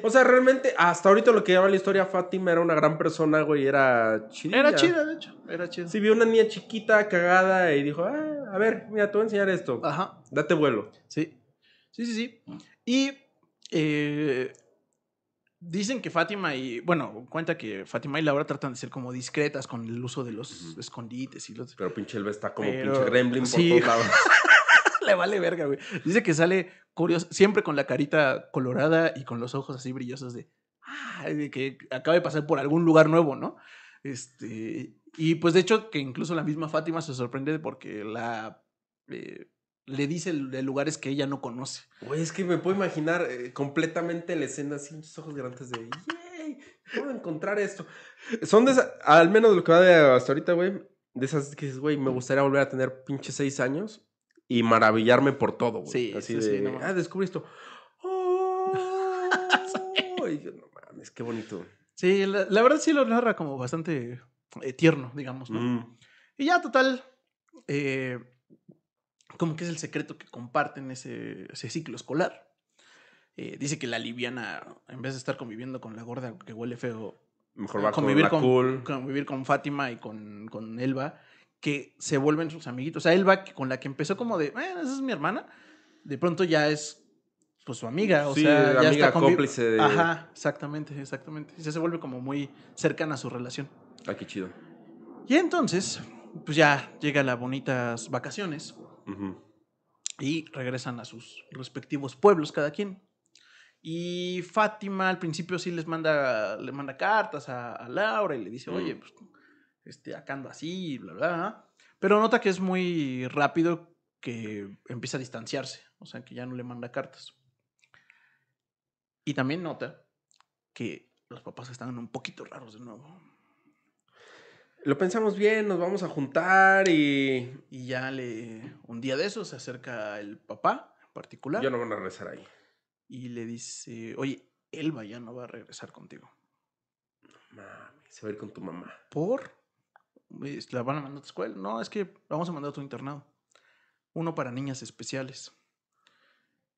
O sea, realmente, hasta ahorita lo que lleva la historia, Fátima era una gran persona, güey. Era chida. Era chida, de hecho, era chida. Sí, vio una niña chiquita, cagada, y dijo, ah, a ver, mira, te voy a enseñar esto. Ajá. Date vuelo. Sí, sí, sí, sí. Y eh, dicen que Fátima y, bueno, cuenta que Fátima y Laura tratan de ser como discretas con el uso de los escondites y los... Pero pinche Elba está como Pero- pinche gremlin por sí. todos lados. Le vale verga, güey. Dice que sale curioso, siempre con la carita colorada y con los ojos así brillosos de, ah, de que acaba de pasar por algún lugar nuevo, ¿no? Este, y pues de hecho que incluso la misma Fátima se sorprende porque la eh, le dice de lugares que ella no conoce. Güey, es que me puedo imaginar eh, completamente la escena así, muchos ojos grandes de, ¡yay! ¿Cómo encontrar esto? Son de esas, al menos de lo que va de hasta ahorita, güey, de esas que dices, güey, me gustaría volver a tener pinche seis años y maravillarme por todo, güey. Sí, así sí, de, sí, no mames. ah, descubrí esto. ¡Oh! Y yo, no mames, qué bonito. Sí, la, la verdad sí lo narra como bastante eh, tierno, digamos, ¿no? Mm. Y ya, total, eh, como que es el secreto que comparten ese, ese ciclo escolar. Eh, dice que la liviana, en vez de estar conviviendo con la gorda que huele feo, Mejor va con convivir con, cool. convivir con Fátima y con, con Elba, que se vuelven sus amiguitos. O sea, Elba, con la que empezó como de, bueno, esa es mi hermana, de pronto ya es pues su amiga. O Sí, sea, ya amiga está cómplice de- Ajá, exactamente, exactamente. Y se vuelve como muy cercana a su relación. Ah, qué chido. Y entonces, pues ya llega las bonitas vacaciones Y regresan a sus respectivos pueblos cada quien. Y Fátima al principio sí les manda, le manda cartas a, a Laura y le dice, oye, pues este, acá ando así, bla, bla, bla. Pero nota que es muy rápido que empieza a distanciarse, o sea, que ya no le manda cartas. Y también nota que los papás están un poquito raros de nuevo. Lo pensamos bien, nos vamos a juntar y Y ya le, un día de eso se acerca el papá en particular ya no van a regresar ahí. y le dice, oye, Elba ya no va a regresar contigo. Mami, se va a ir con tu mamá. ¿Por? ¿La van a mandar a tu escuela? No, es que vamos a mandar a tu internado. Uno para niñas especiales.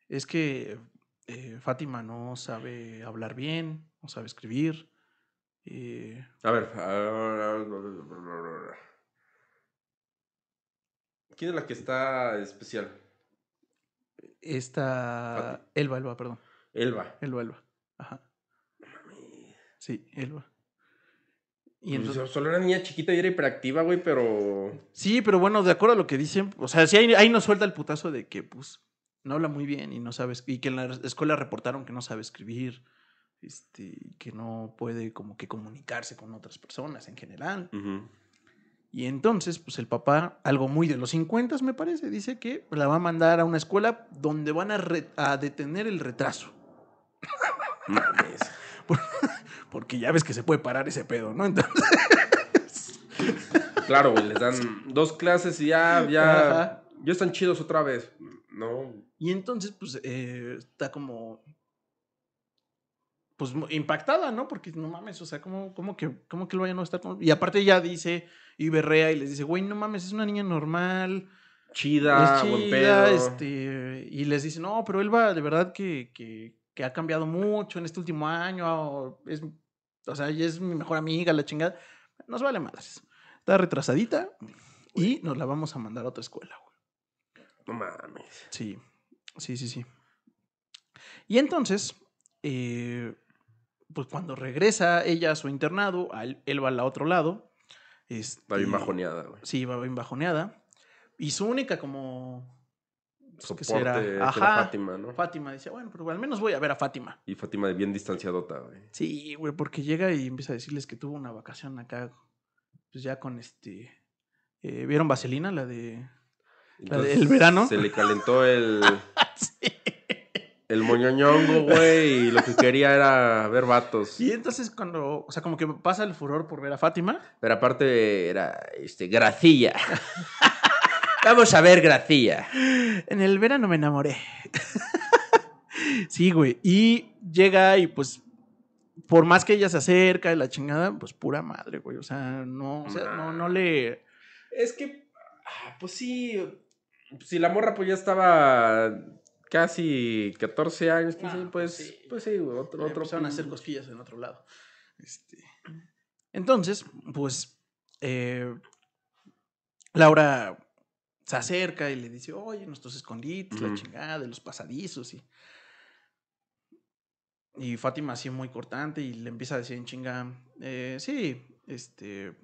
Es que eh, Fátima no sabe hablar bien, no sabe escribir. Eh, A ver. ¿Quién es la que está especial? esta... Elba, Elba, perdón. Elba. Elba, Elba. Ajá. Sí, Elba. Y Pues, entonces, Solo era niña chiquita y era hiperactiva, güey, pero. Sí, pero bueno, de acuerdo a lo que dicen, o sea, sí ahí, ahí nos suelta el putazo de que, pues, no habla muy bien y no sabe, y que en la escuela reportaron que no sabe escribir, este, que no puede como que comunicarse con otras personas en general. Y entonces, pues el papá, algo muy de los 50 me parece, dice que la va a mandar a una escuela donde van a, detener el retraso. Mames. Porque ya ves que se puede parar ese pedo, ¿no? Entonces, Claro, güey, les dan dos clases y ya, ya. Ajá. Ya están chidos otra vez. No. Y entonces, pues, eh, está como. Pues impactada, ¿no? Porque no mames, o sea, ¿cómo, cómo que, cómo que lo vayan a estar con.? Y aparte ella dice, y berrea y les dice, güey, no mames, es una niña normal. Chida, es buen chida, pedo. este. Y les dice, no, pero Elba, de verdad que, que, que ha cambiado mucho en este último año. Es, o sea, ella es mi mejor amiga, la chingada. Nos vale madres. Está retrasadita y nos la vamos a mandar a otra escuela, güey. No mames. Sí, sí, sí, sí. Y entonces, eh, pues cuando regresa ella a su internado, a él, él va al otro lado. Está bien este, bajoneada, güey. Sí, va bien bajoneada. Y su única como... pues, ¿qué Soporte será? que era Ajá. Fátima, ¿no? Fátima dice, bueno, pero al menos voy a ver a Fátima. Y Fátima de bien distanciadota, güey. Sí, güey, porque llega y empieza a decirles que tuvo una vacación acá, pues ya con este... eh, ¿Vieron Vaselina? La de... ¿La del Entonces, verano? Se le calentó el, Sí. El moñoñongo, güey, y lo que quería era ver vatos. Y entonces cuando, o sea, como que pasa el furor por ver a Fátima. Pero aparte era, este, Gracilla. Vamos a ver Gracilla. En el verano me enamoré. sí, güey. Y llega y pues, por más que ella se acerca y la chingada, pues pura madre, güey. O sea, no, o sea, no, no le... Es que, ah, pues sí, si la morra pues ya estaba casi 14 años, 15 Ah, años, pues pues, sí. pues sí, güey, otro, otro empezaron a hacer cosquillas en otro lado. Este, Entonces, pues, eh, Laura se acerca y le dice, oye, nuestros escondites, la chingada de los pasadizos. Y, y Fátima así muy cortante y le empieza a decir en chinga, eh, sí, este,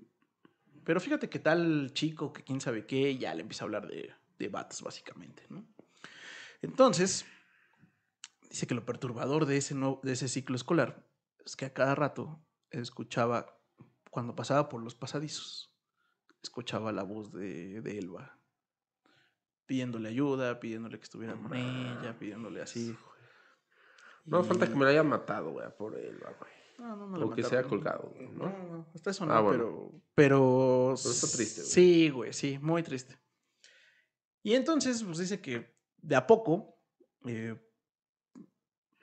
pero fíjate que tal chico, que quién sabe qué, y ya le empieza a hablar de, de vatos básicamente, ¿no? Entonces, dice que lo perturbador de ese, nuevo- de ese ciclo escolar es que a cada rato escuchaba, cuando pasaba por los pasadizos, escuchaba la voz de, de Elba, pidiéndole ayuda, pidiéndole que estuviera con ella, pidiéndole así. No Y- falta que me lo hayan matado, güey, por él, güey. No, no, no lo O que mataron. sea colgado, güey, No, ¿no? no, hasta eso Ah, no, bueno. pero, pero... Pero está triste, güey. Sí, güey, sí, muy triste. Y entonces, pues dice que de a poco, eh,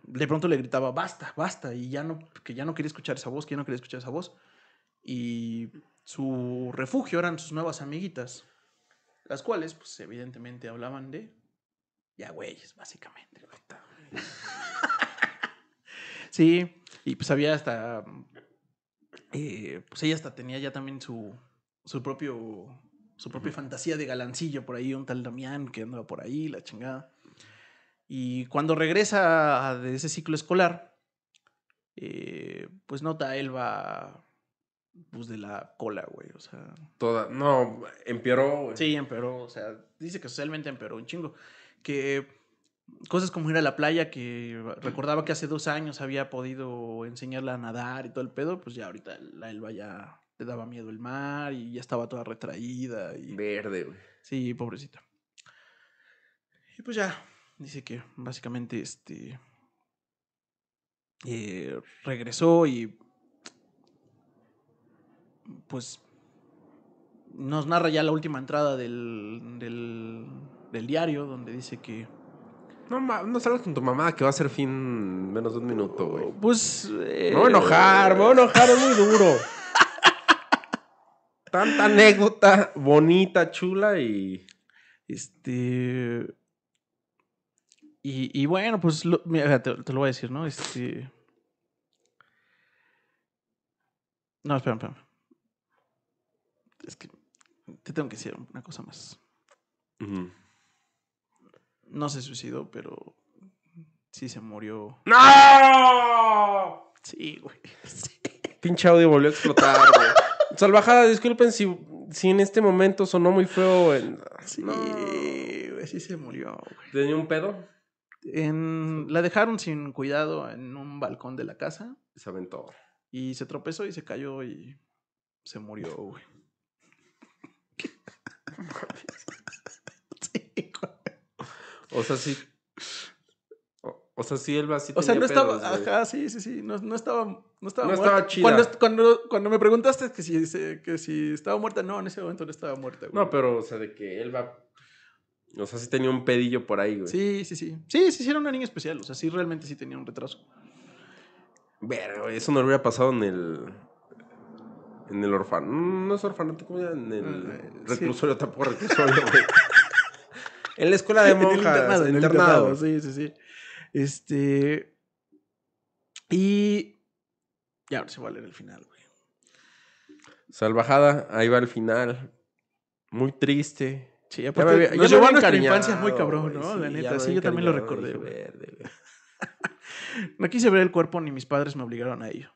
de pronto le gritaba, basta, basta, y ya no, que ya no quería escuchar esa voz, que ya no quería escuchar esa voz. Y su refugio eran sus nuevas amiguitas, las cuales, pues evidentemente hablaban de ya güeyes, básicamente. sí, y pues había hasta, eh, pues ella hasta tenía ya también su, su propio, su propia fantasía de galancillo por ahí, un tal Damián que andaba por ahí, la chingada. Y cuando regresa de ese ciclo escolar, eh, pues nota a Elba pues de la cola, güey, o sea... Toda, no, empeoró, güey. Sí, empeoró, o sea, dice que socialmente empeoró un chingo. Que cosas como ir a la playa, que recordaba que hace dos años había podido enseñarla a nadar y todo el pedo, pues ya ahorita la Elba ya le daba miedo el mar y ya estaba toda retraída. Y... Verde, güey. Sí, pobrecita. Y pues ya, dice que básicamente este eh, regresó y pues nos narra ya la última entrada del, del, del diario donde dice que No, ma- no salgas con tu mamá que va a ser fin menos de un minuto, güey. pues eh, Me voy a enojar, me voy a enojar, es muy duro. Tanta anécdota bonita, chula y. Este. Y, y bueno, pues lo- mira, te, te lo voy a decir, ¿no? Este. No, espera, espera. Es que te tengo que decir una cosa más. No se suicidó, pero sí se murió. ¡No! Sí, güey. Sí. Pinche audio volvió a explotar, güey. Salvajada, disculpen si, si en este momento sonó muy feo. En... Sí, No. güey, sí se murió, güey. ¿Tenía un pedo? En, la dejaron sin cuidado en un balcón de la casa Se aventó. y se tropezó y se cayó y se murió, güey. Sí, güey. O sea, sí. O, sea, sí, Elba sí O sea, no estaba, pedos, ajá, sí, sí, sí, no, no estaba, no estaba No muerta. estaba chida. Cuando, cuando, cuando me preguntaste que si, que si estaba muerta, no, en ese momento no estaba muerta, güey. No, pero, o sea, de que Elba. O sea, sí tenía un pedillo por ahí, güey. Sí, sí, sí. Sí, sí, sí, era una niña especial, o sea, sí, realmente sí tenía un retraso. Güey, eso no le hubiera pasado en el. En el orfanato. No es orfanato, ¿cómo llama? En el Eh, sí. reclusorio, tampoco reclusorio, güey. En la escuela de En el monjas. internado, en el internado. internado, sí, sí, sí. Este. Y. Ya ahora se va a leer el final, güey. Salvajada, ahí va el final. Muy triste. Sí, Ya me nos llevó a nuestra infancia muy cabrón, ¿no? sí, la neta, sí, yo también lo recordé, dije, güey. "Verde, güey". No quise ver el cuerpo ni mis padres me obligaron a ello.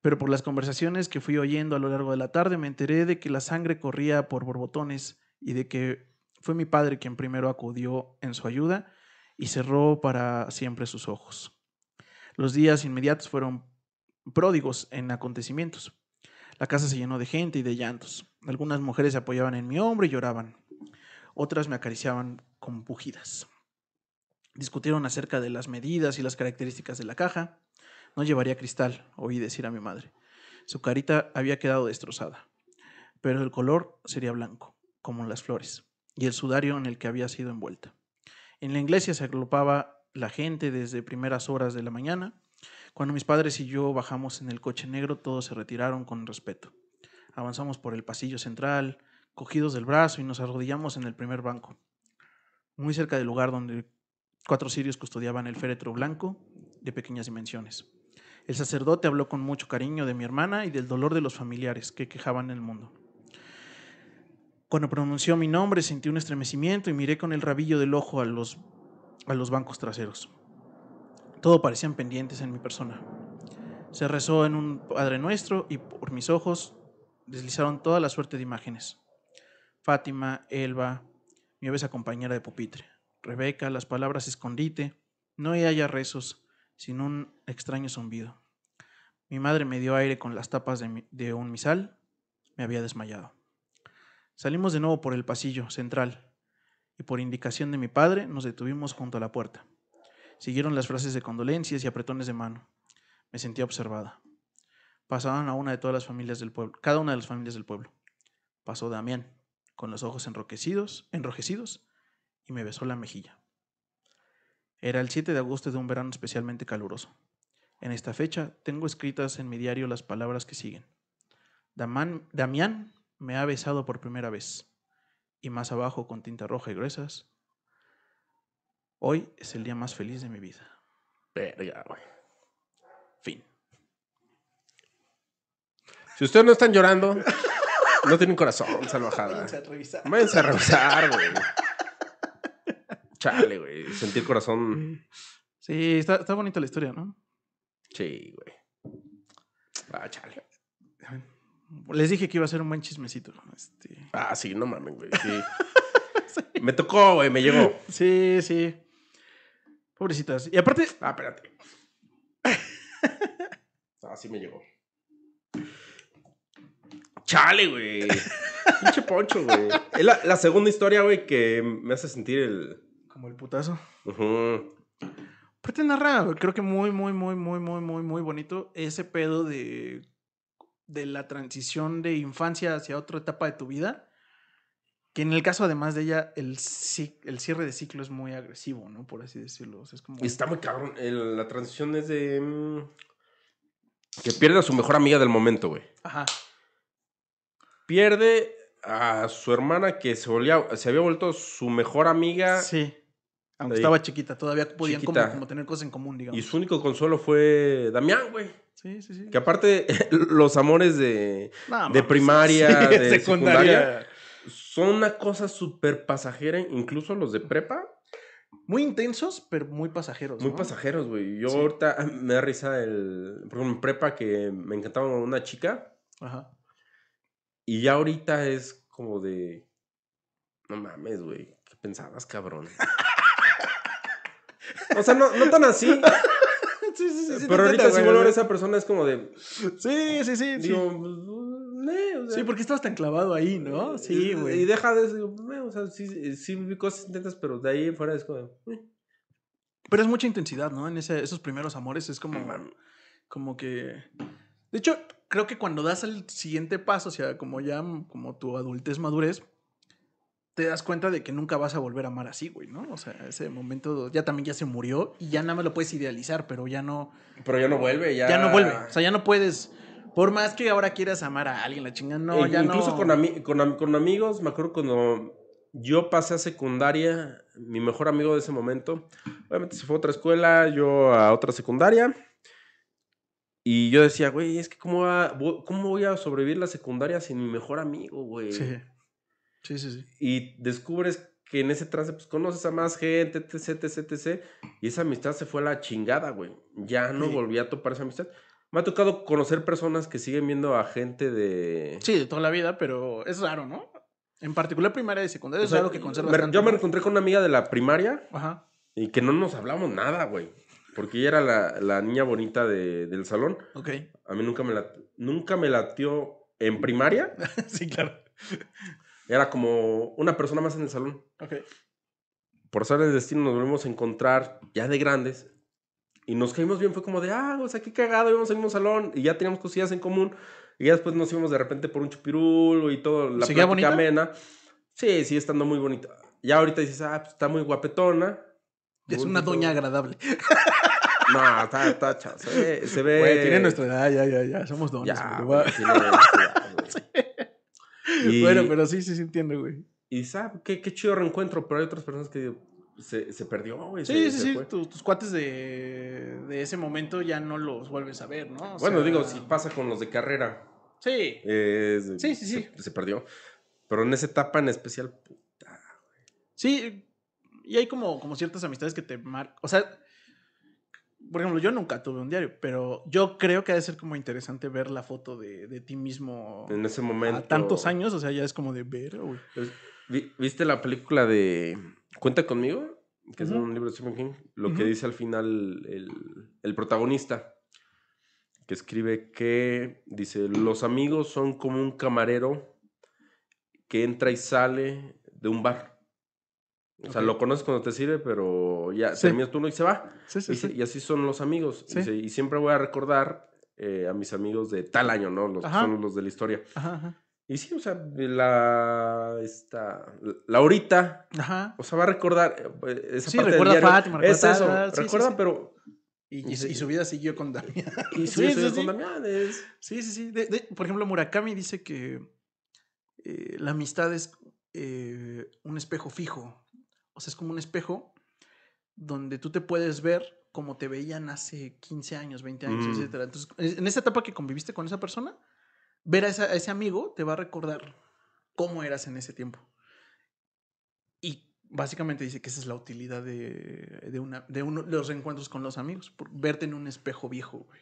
Pero por las conversaciones que fui oyendo a lo largo de la tarde me enteré de que la sangre corría por borbotones y de que fue mi padre quien primero acudió en su ayuda y cerró para siempre sus ojos. Los días inmediatos fueron pródigos en acontecimientos. La casa se llenó de gente y de llantos. Algunas mujeres se apoyaban en mi hombro y lloraban. Otras me acariciaban con pujidas. Discutieron acerca de las medidas y las características de la caja. No llevaría cristal, oí decir a mi madre. Su carita había quedado destrozada, pero el color sería blanco, como las flores, y el sudario en el que había sido envuelta. En la iglesia se agrupaba la gente desde primeras horas de la mañana. Cuando mis padres y yo bajamos en el coche negro, todos se retiraron con respeto. Avanzamos por el pasillo central, cogidos del brazo, y nos arrodillamos en el primer banco, muy cerca del lugar donde cuatro sirios custodiaban el féretro blanco de pequeñas dimensiones. El sacerdote habló con mucho cariño de mi hermana y del dolor de los familiares que quejaban el mundo. Cuando pronunció mi nombre sentí un estremecimiento y miré con el rabillo del ojo a los, a los bancos traseros. Todo parecían pendientes en mi persona. Se rezó en un Padre Nuestro y por mis ojos deslizaron toda la suerte de imágenes. Fátima, Elba, mi obesa compañera de pupitre, Rebeca, las palabras escondite. No hay haya rezos, sino un extraño zumbido. Mi madre me dio aire con las tapas de un misal. Me había desmayado. Salimos de nuevo por el pasillo central y por indicación de mi padre nos detuvimos junto a la puerta. Siguieron las frases de condolencias y apretones de mano. Me sentía observada. Pasaban a una de todas las familias del pueblo, cada una de las familias del pueblo. Pasó Damián, con los ojos enroquecidos, enrojecidos, y me besó la mejilla. Era el 7 de agosto de un verano especialmente caluroso. En esta fecha tengo escritas en mi diario las palabras que siguen. Damián me ha besado por primera vez. Y más abajo, con tinta roja y gruesas, hoy es el día más feliz de mi vida. Verga, güey. Fin. Si ustedes no están llorando, no tienen corazón, salvajada. Váyanse a revisar. Váyanse a revisar, güey. Chale, güey. Sentir corazón. Sí, está, está bonita la historia, ¿no? Sí, güey. Ah, chale. Les dije que iba a ser un buen chismecito. Este... Ah, sí, no mames, güey. Sí. Me tocó, güey, me llegó. Sí, sí. Pobrecitas. Y aparte, Ah, espérate. Ah, sí me llegó. Chale, güey. Pinche poncho, güey. Es la, la segunda historia, güey, que me hace sentir el. como el putazo. Ujú. Aparte narra, creo que muy, muy, muy, muy, muy, muy, muy bonito ese pedo de, de la transición de infancia hacia otra etapa de tu vida. Que en el caso, además de ella, el, el cierre de ciclo es muy agresivo, ¿no? Por así decirlo. O sea, es como... Y está muy cabrón. El- la transición es de. mm, que pierde a su mejor amiga del momento, güey. Ajá. Pierde a su hermana que se, se había vuelto su mejor amiga. Sí. Aunque Ahí. estaba chiquita, todavía podían como, Chiquita. como tener cosas en común, digamos. Y su único consuelo fue Damián, güey. Sí, sí, sí. Que aparte, los amores de, No, de primaria, sí, de secundaria, son una cosa súper pasajera, incluso los de prepa, Muy intensos, pero muy pasajeros. muy ¿no? pasajeros, güey. Yo Sí. ahorita ah, me da risa el. Por ejemplo, en prepa que me encantaba una chica, Ajá. y ya ahorita es como de. No mames, güey. ¿Qué pensabas, cabrón? o sea, no, no tan así, Sí, sí, sí. pero ahorita entiendo, si vuelvo a ver esa persona es como de. Sí, sí, sí. Digo, sí. pues, eh, o sea, Sí, porque estabas tan clavado ahí, ¿no? Sí, güey. Y deja de eso, "Eh, o sea, sí, sí cosas intentas, pero de ahí fuera es como, eh, Pero es mucha intensidad, ¿no? En ese- esos primeros amores es como, como que... De hecho, creo que cuando das el siguiente paso, o sea, como ya como tu adultez, madurez, te das cuenta de que nunca vas a volver a amar así, güey, ¿no? O sea, ese momento ya también ya se murió y ya nada más lo puedes idealizar, pero ya no, Pero ya no vuelve, ya. ya, no vuelve. O sea, ya no puedes, por más que ahora quieras amar a alguien, la chingada, no, ya incluso no. con, ami- con, am- con amigos, me acuerdo cuando yo pasé a secundaria, mi mejor amigo de ese momento, obviamente se fue a otra escuela, yo a otra secundaria. Y yo decía, güey, es que cómo, va- cómo voy a sobrevivir la secundaria sin mi mejor amigo, güey. Sí, sí, sí. sí. y descubres que en ese trance pues conoces a más gente, etc, etc, etc. Y esa amistad se fue a la chingada, güey. Ya no Sí. volví a topar esa amistad. Me ha tocado conocer personas que siguen viendo a gente de... Sí, de toda la vida, pero es raro, ¿no? En particular primaria y secundaria O es raro que conservas me- tanto, yo me encontré con una amiga de la primaria Ajá. y que no nos hablamos nada, güey. Porque ella era la, la niña bonita de- del salón. Ok. A mí nunca me, la, nunca me latió en primaria. sí, claro. Era como una persona más en el salón. Ok. por ser el destino nos volvemos a encontrar ya de grandes y nos caímos bien. Fue como de, ah, o sea, qué cagado, íbamos al mismo salón y ya teníamos cosillas en común. Y ya después nos íbamos de repente por un chupirul y todo, la ¿Seguía plática bonita? amena. Sí, sigue estando muy bonita. Ya ahorita dices, ah, pues está muy guapetona. Es Muy una bonito. doña agradable. No, está, está. Se ve. Se ve Güey, tiene nuestra edad, ya, ya, ya. Somos dones. Ya, güey. tiene edad, güey. Y- Bueno, pero sí, sí, sí entiendo, güey. Y sabes, qué, qué chido reencuentro, pero hay otras personas que se, se perdió, güey. Sí, se- sí, se sí. Tus, tus cuates de, de ese momento ya no los vuelves a ver, ¿no? O Bueno, sea, digo, si pasa con los de carrera. Sí. eh, Sí, sí, sí. Se, perdió. Pero en esa etapa en especial, puta. Sí. Y hay como, como ciertas amistades que te marcan. O sea, por ejemplo, yo nunca tuve un diario, pero yo creo que ha de ser como interesante ver la foto de, de ti mismo En ese momento. a tantos años. O sea, ya es como de ver, güey. Pues, ¿vi- ¿Viste la película de Cuenta conmigo? que es un libro de Stephen King, lo que dice al final el, el protagonista, que escribe que, dice, los amigos son como un camarero que entra y sale de un bar. O sea, lo conoces cuando te sirve, pero ya Sí. termina tu turno y se va. Sí, sí. Y así son los amigos. Y siempre voy a recordar eh, a mis amigos de tal año, ¿no? Los que son los de la historia. Ajá, ajá. Y sí, o sea, la, esta, Laurita, Ajá. o sea, va a recordar eh, esa Sí, parte del recuerda a. Fátima, recuerda Es eso, tal, recuerda, sí. pero... Y, y su- y su vida siguió con Damián. Y Sí, su sí, sí, sí. con Damián es- Sí, sí, sí. De- de- por ejemplo, Murakami dice que eh, la amistad es eh, un espejo fijo. O sea, es como un espejo donde tú te puedes ver como te veían hace 15 años, 20 años, Mm. etcétera. Entonces, en esa etapa que conviviste con esa persona, ver a, esa- a ese amigo te va a recordar cómo eras en ese tiempo. Y básicamente dice que esa es la utilidad de, de, una, de uno de los reencuentros con los amigos, por verte en un espejo viejo, güey.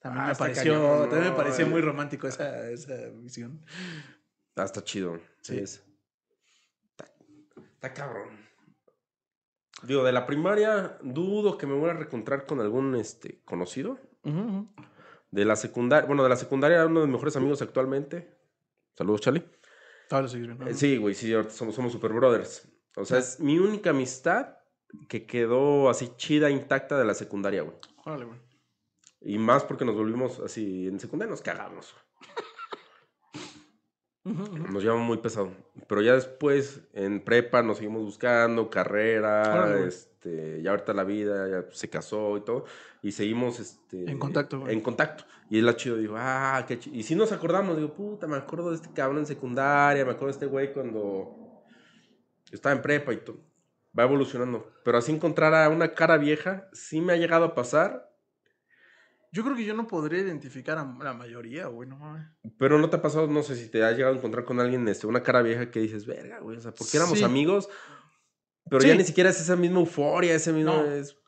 También, Ah, me pareció, cañón, también me ¿no? pareció Eh. muy romántico esa, esa visión. Ah, está chido. Sí. Es- Está, está cabrón. Digo, de la primaria, dudo que me voy a reencontrar con algún este, conocido. De la secundaria, bueno, de la secundaria era uno de mis mejores amigos actualmente. Saludos, Charlie. Viendo. Eh, Sí, güey, sí, ahorita somos, somos super brothers. O sea, es mi única amistad que quedó así chida, intacta de la secundaria, güey. Órale, güey. Y más porque nos volvimos así, en secundaria nos cagamos. Nos llevamos muy pesado. Pero ya después, en prepa, nos seguimos buscando, carrera, Órale, este, ya ahorita la vida, ya se casó y todo. Y seguimos, este... En contacto, güey. En contacto. Y es la chido, digo, ah, qué chido. Y si nos acordamos, digo, puta, me acuerdo de este cabrón en secundaria, me acuerdo de este güey cuando estaba en prepa y todo. Va evolucionando. Pero así encontrar a una cara vieja, sí me ha llegado a pasar, Yo creo que yo no podría identificar a la mayoría, güey, no mames. Pero no te ha pasado, no sé si te has llegado a encontrar con alguien, este, una cara vieja que dices, verga, güey, o sea, porque éramos Sí. amigos, pero Sí. ya ni siquiera es esa misma euforia, ese mismo. No. es-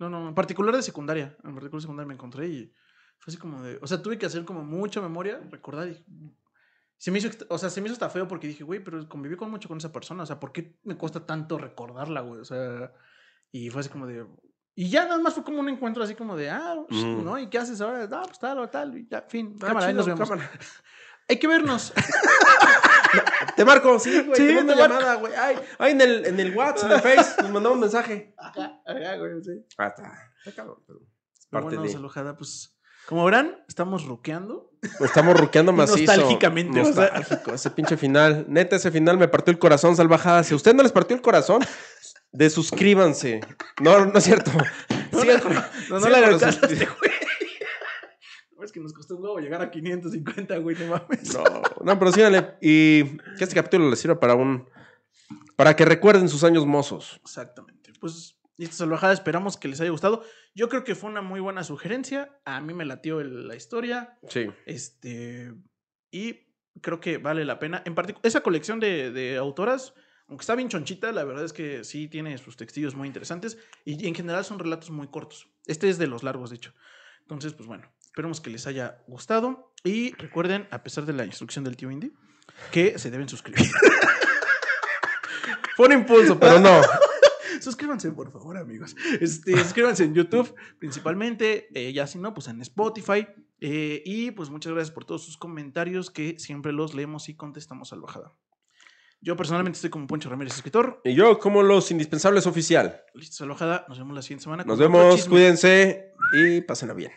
No, no, en particular de secundaria. En particular de secundaria me encontré y fue así como de. O sea, tuve que hacer como mucha memoria, recordar y. Se me hizo, o sea, se me hizo hasta feo porque dije, güey, pero conviví con mucho con esa persona. O sea, ¿por qué me cuesta tanto recordarla, güey? O sea, y fue así como de. Y ya nada más fue como un encuentro así como de, ah, sh- Mm. ¿no? ¿Y qué haces ahora? Ah, pues tal o tal. Y ya, fin. Ah, cámara, ahí chido, nos vemos. cámara. Hay que vernos. Te marco, sí, güey, Sí, te mando te marco. llamada, güey. Ay, ay, en el, en el WhatsApp, en el Face, nos mandamos mensaje. Ajá, ajá, güey, sí. Ah, está, está cabrón, pero es parte bueno, de... Salojada, pues, como verán, estamos ruqueando. Estamos ruqueando macizo. nostálgicamente, o sea. Nostálgico, ese pinche final. Neta, ese final me partió el corazón, salvajada. Si a usted no les partió el corazón, desuscríbanse. No, no es cierto. Sigan No, no suscri- este güey. No, Es que nos costó un huevo llegar a 550, güey, no mames. No, no, pero síganle. Y que este capítulo les sirva para un. Para que recuerden sus años mozos. Exactamente. Pues, listo, salvajada, esperamos que les haya gustado. Yo creo que fue una muy buena sugerencia. A mí me latió el- la historia. Sí. Este. Y creo que vale la pena. En particular, esa colección de, de autoras, aunque está bien chonchita, la verdad es que sí tiene sus textillos muy interesantes. Y, en general son relatos muy cortos. Este es de los largos, de hecho. Entonces, pues bueno, esperemos que les haya gustado. Y recuerden, a pesar de la instrucción del tío Indy, que se deben suscribir. Fue un impulso, pero no. Suscríbanse, por favor, amigos. Este, suscríbanse en YouTube, principalmente. eh, ya si no, pues en Spotify. eh, y pues muchas gracias por todos sus comentarios que siempre los leemos y contestamos al bajada. Yo personalmente estoy como Poncho Ramírez, escritor. Y yo, como los indispensables oficial. Listo, al bajada. Nos vemos la siguiente semana. Nos vemos, cuídense y pásenla bien.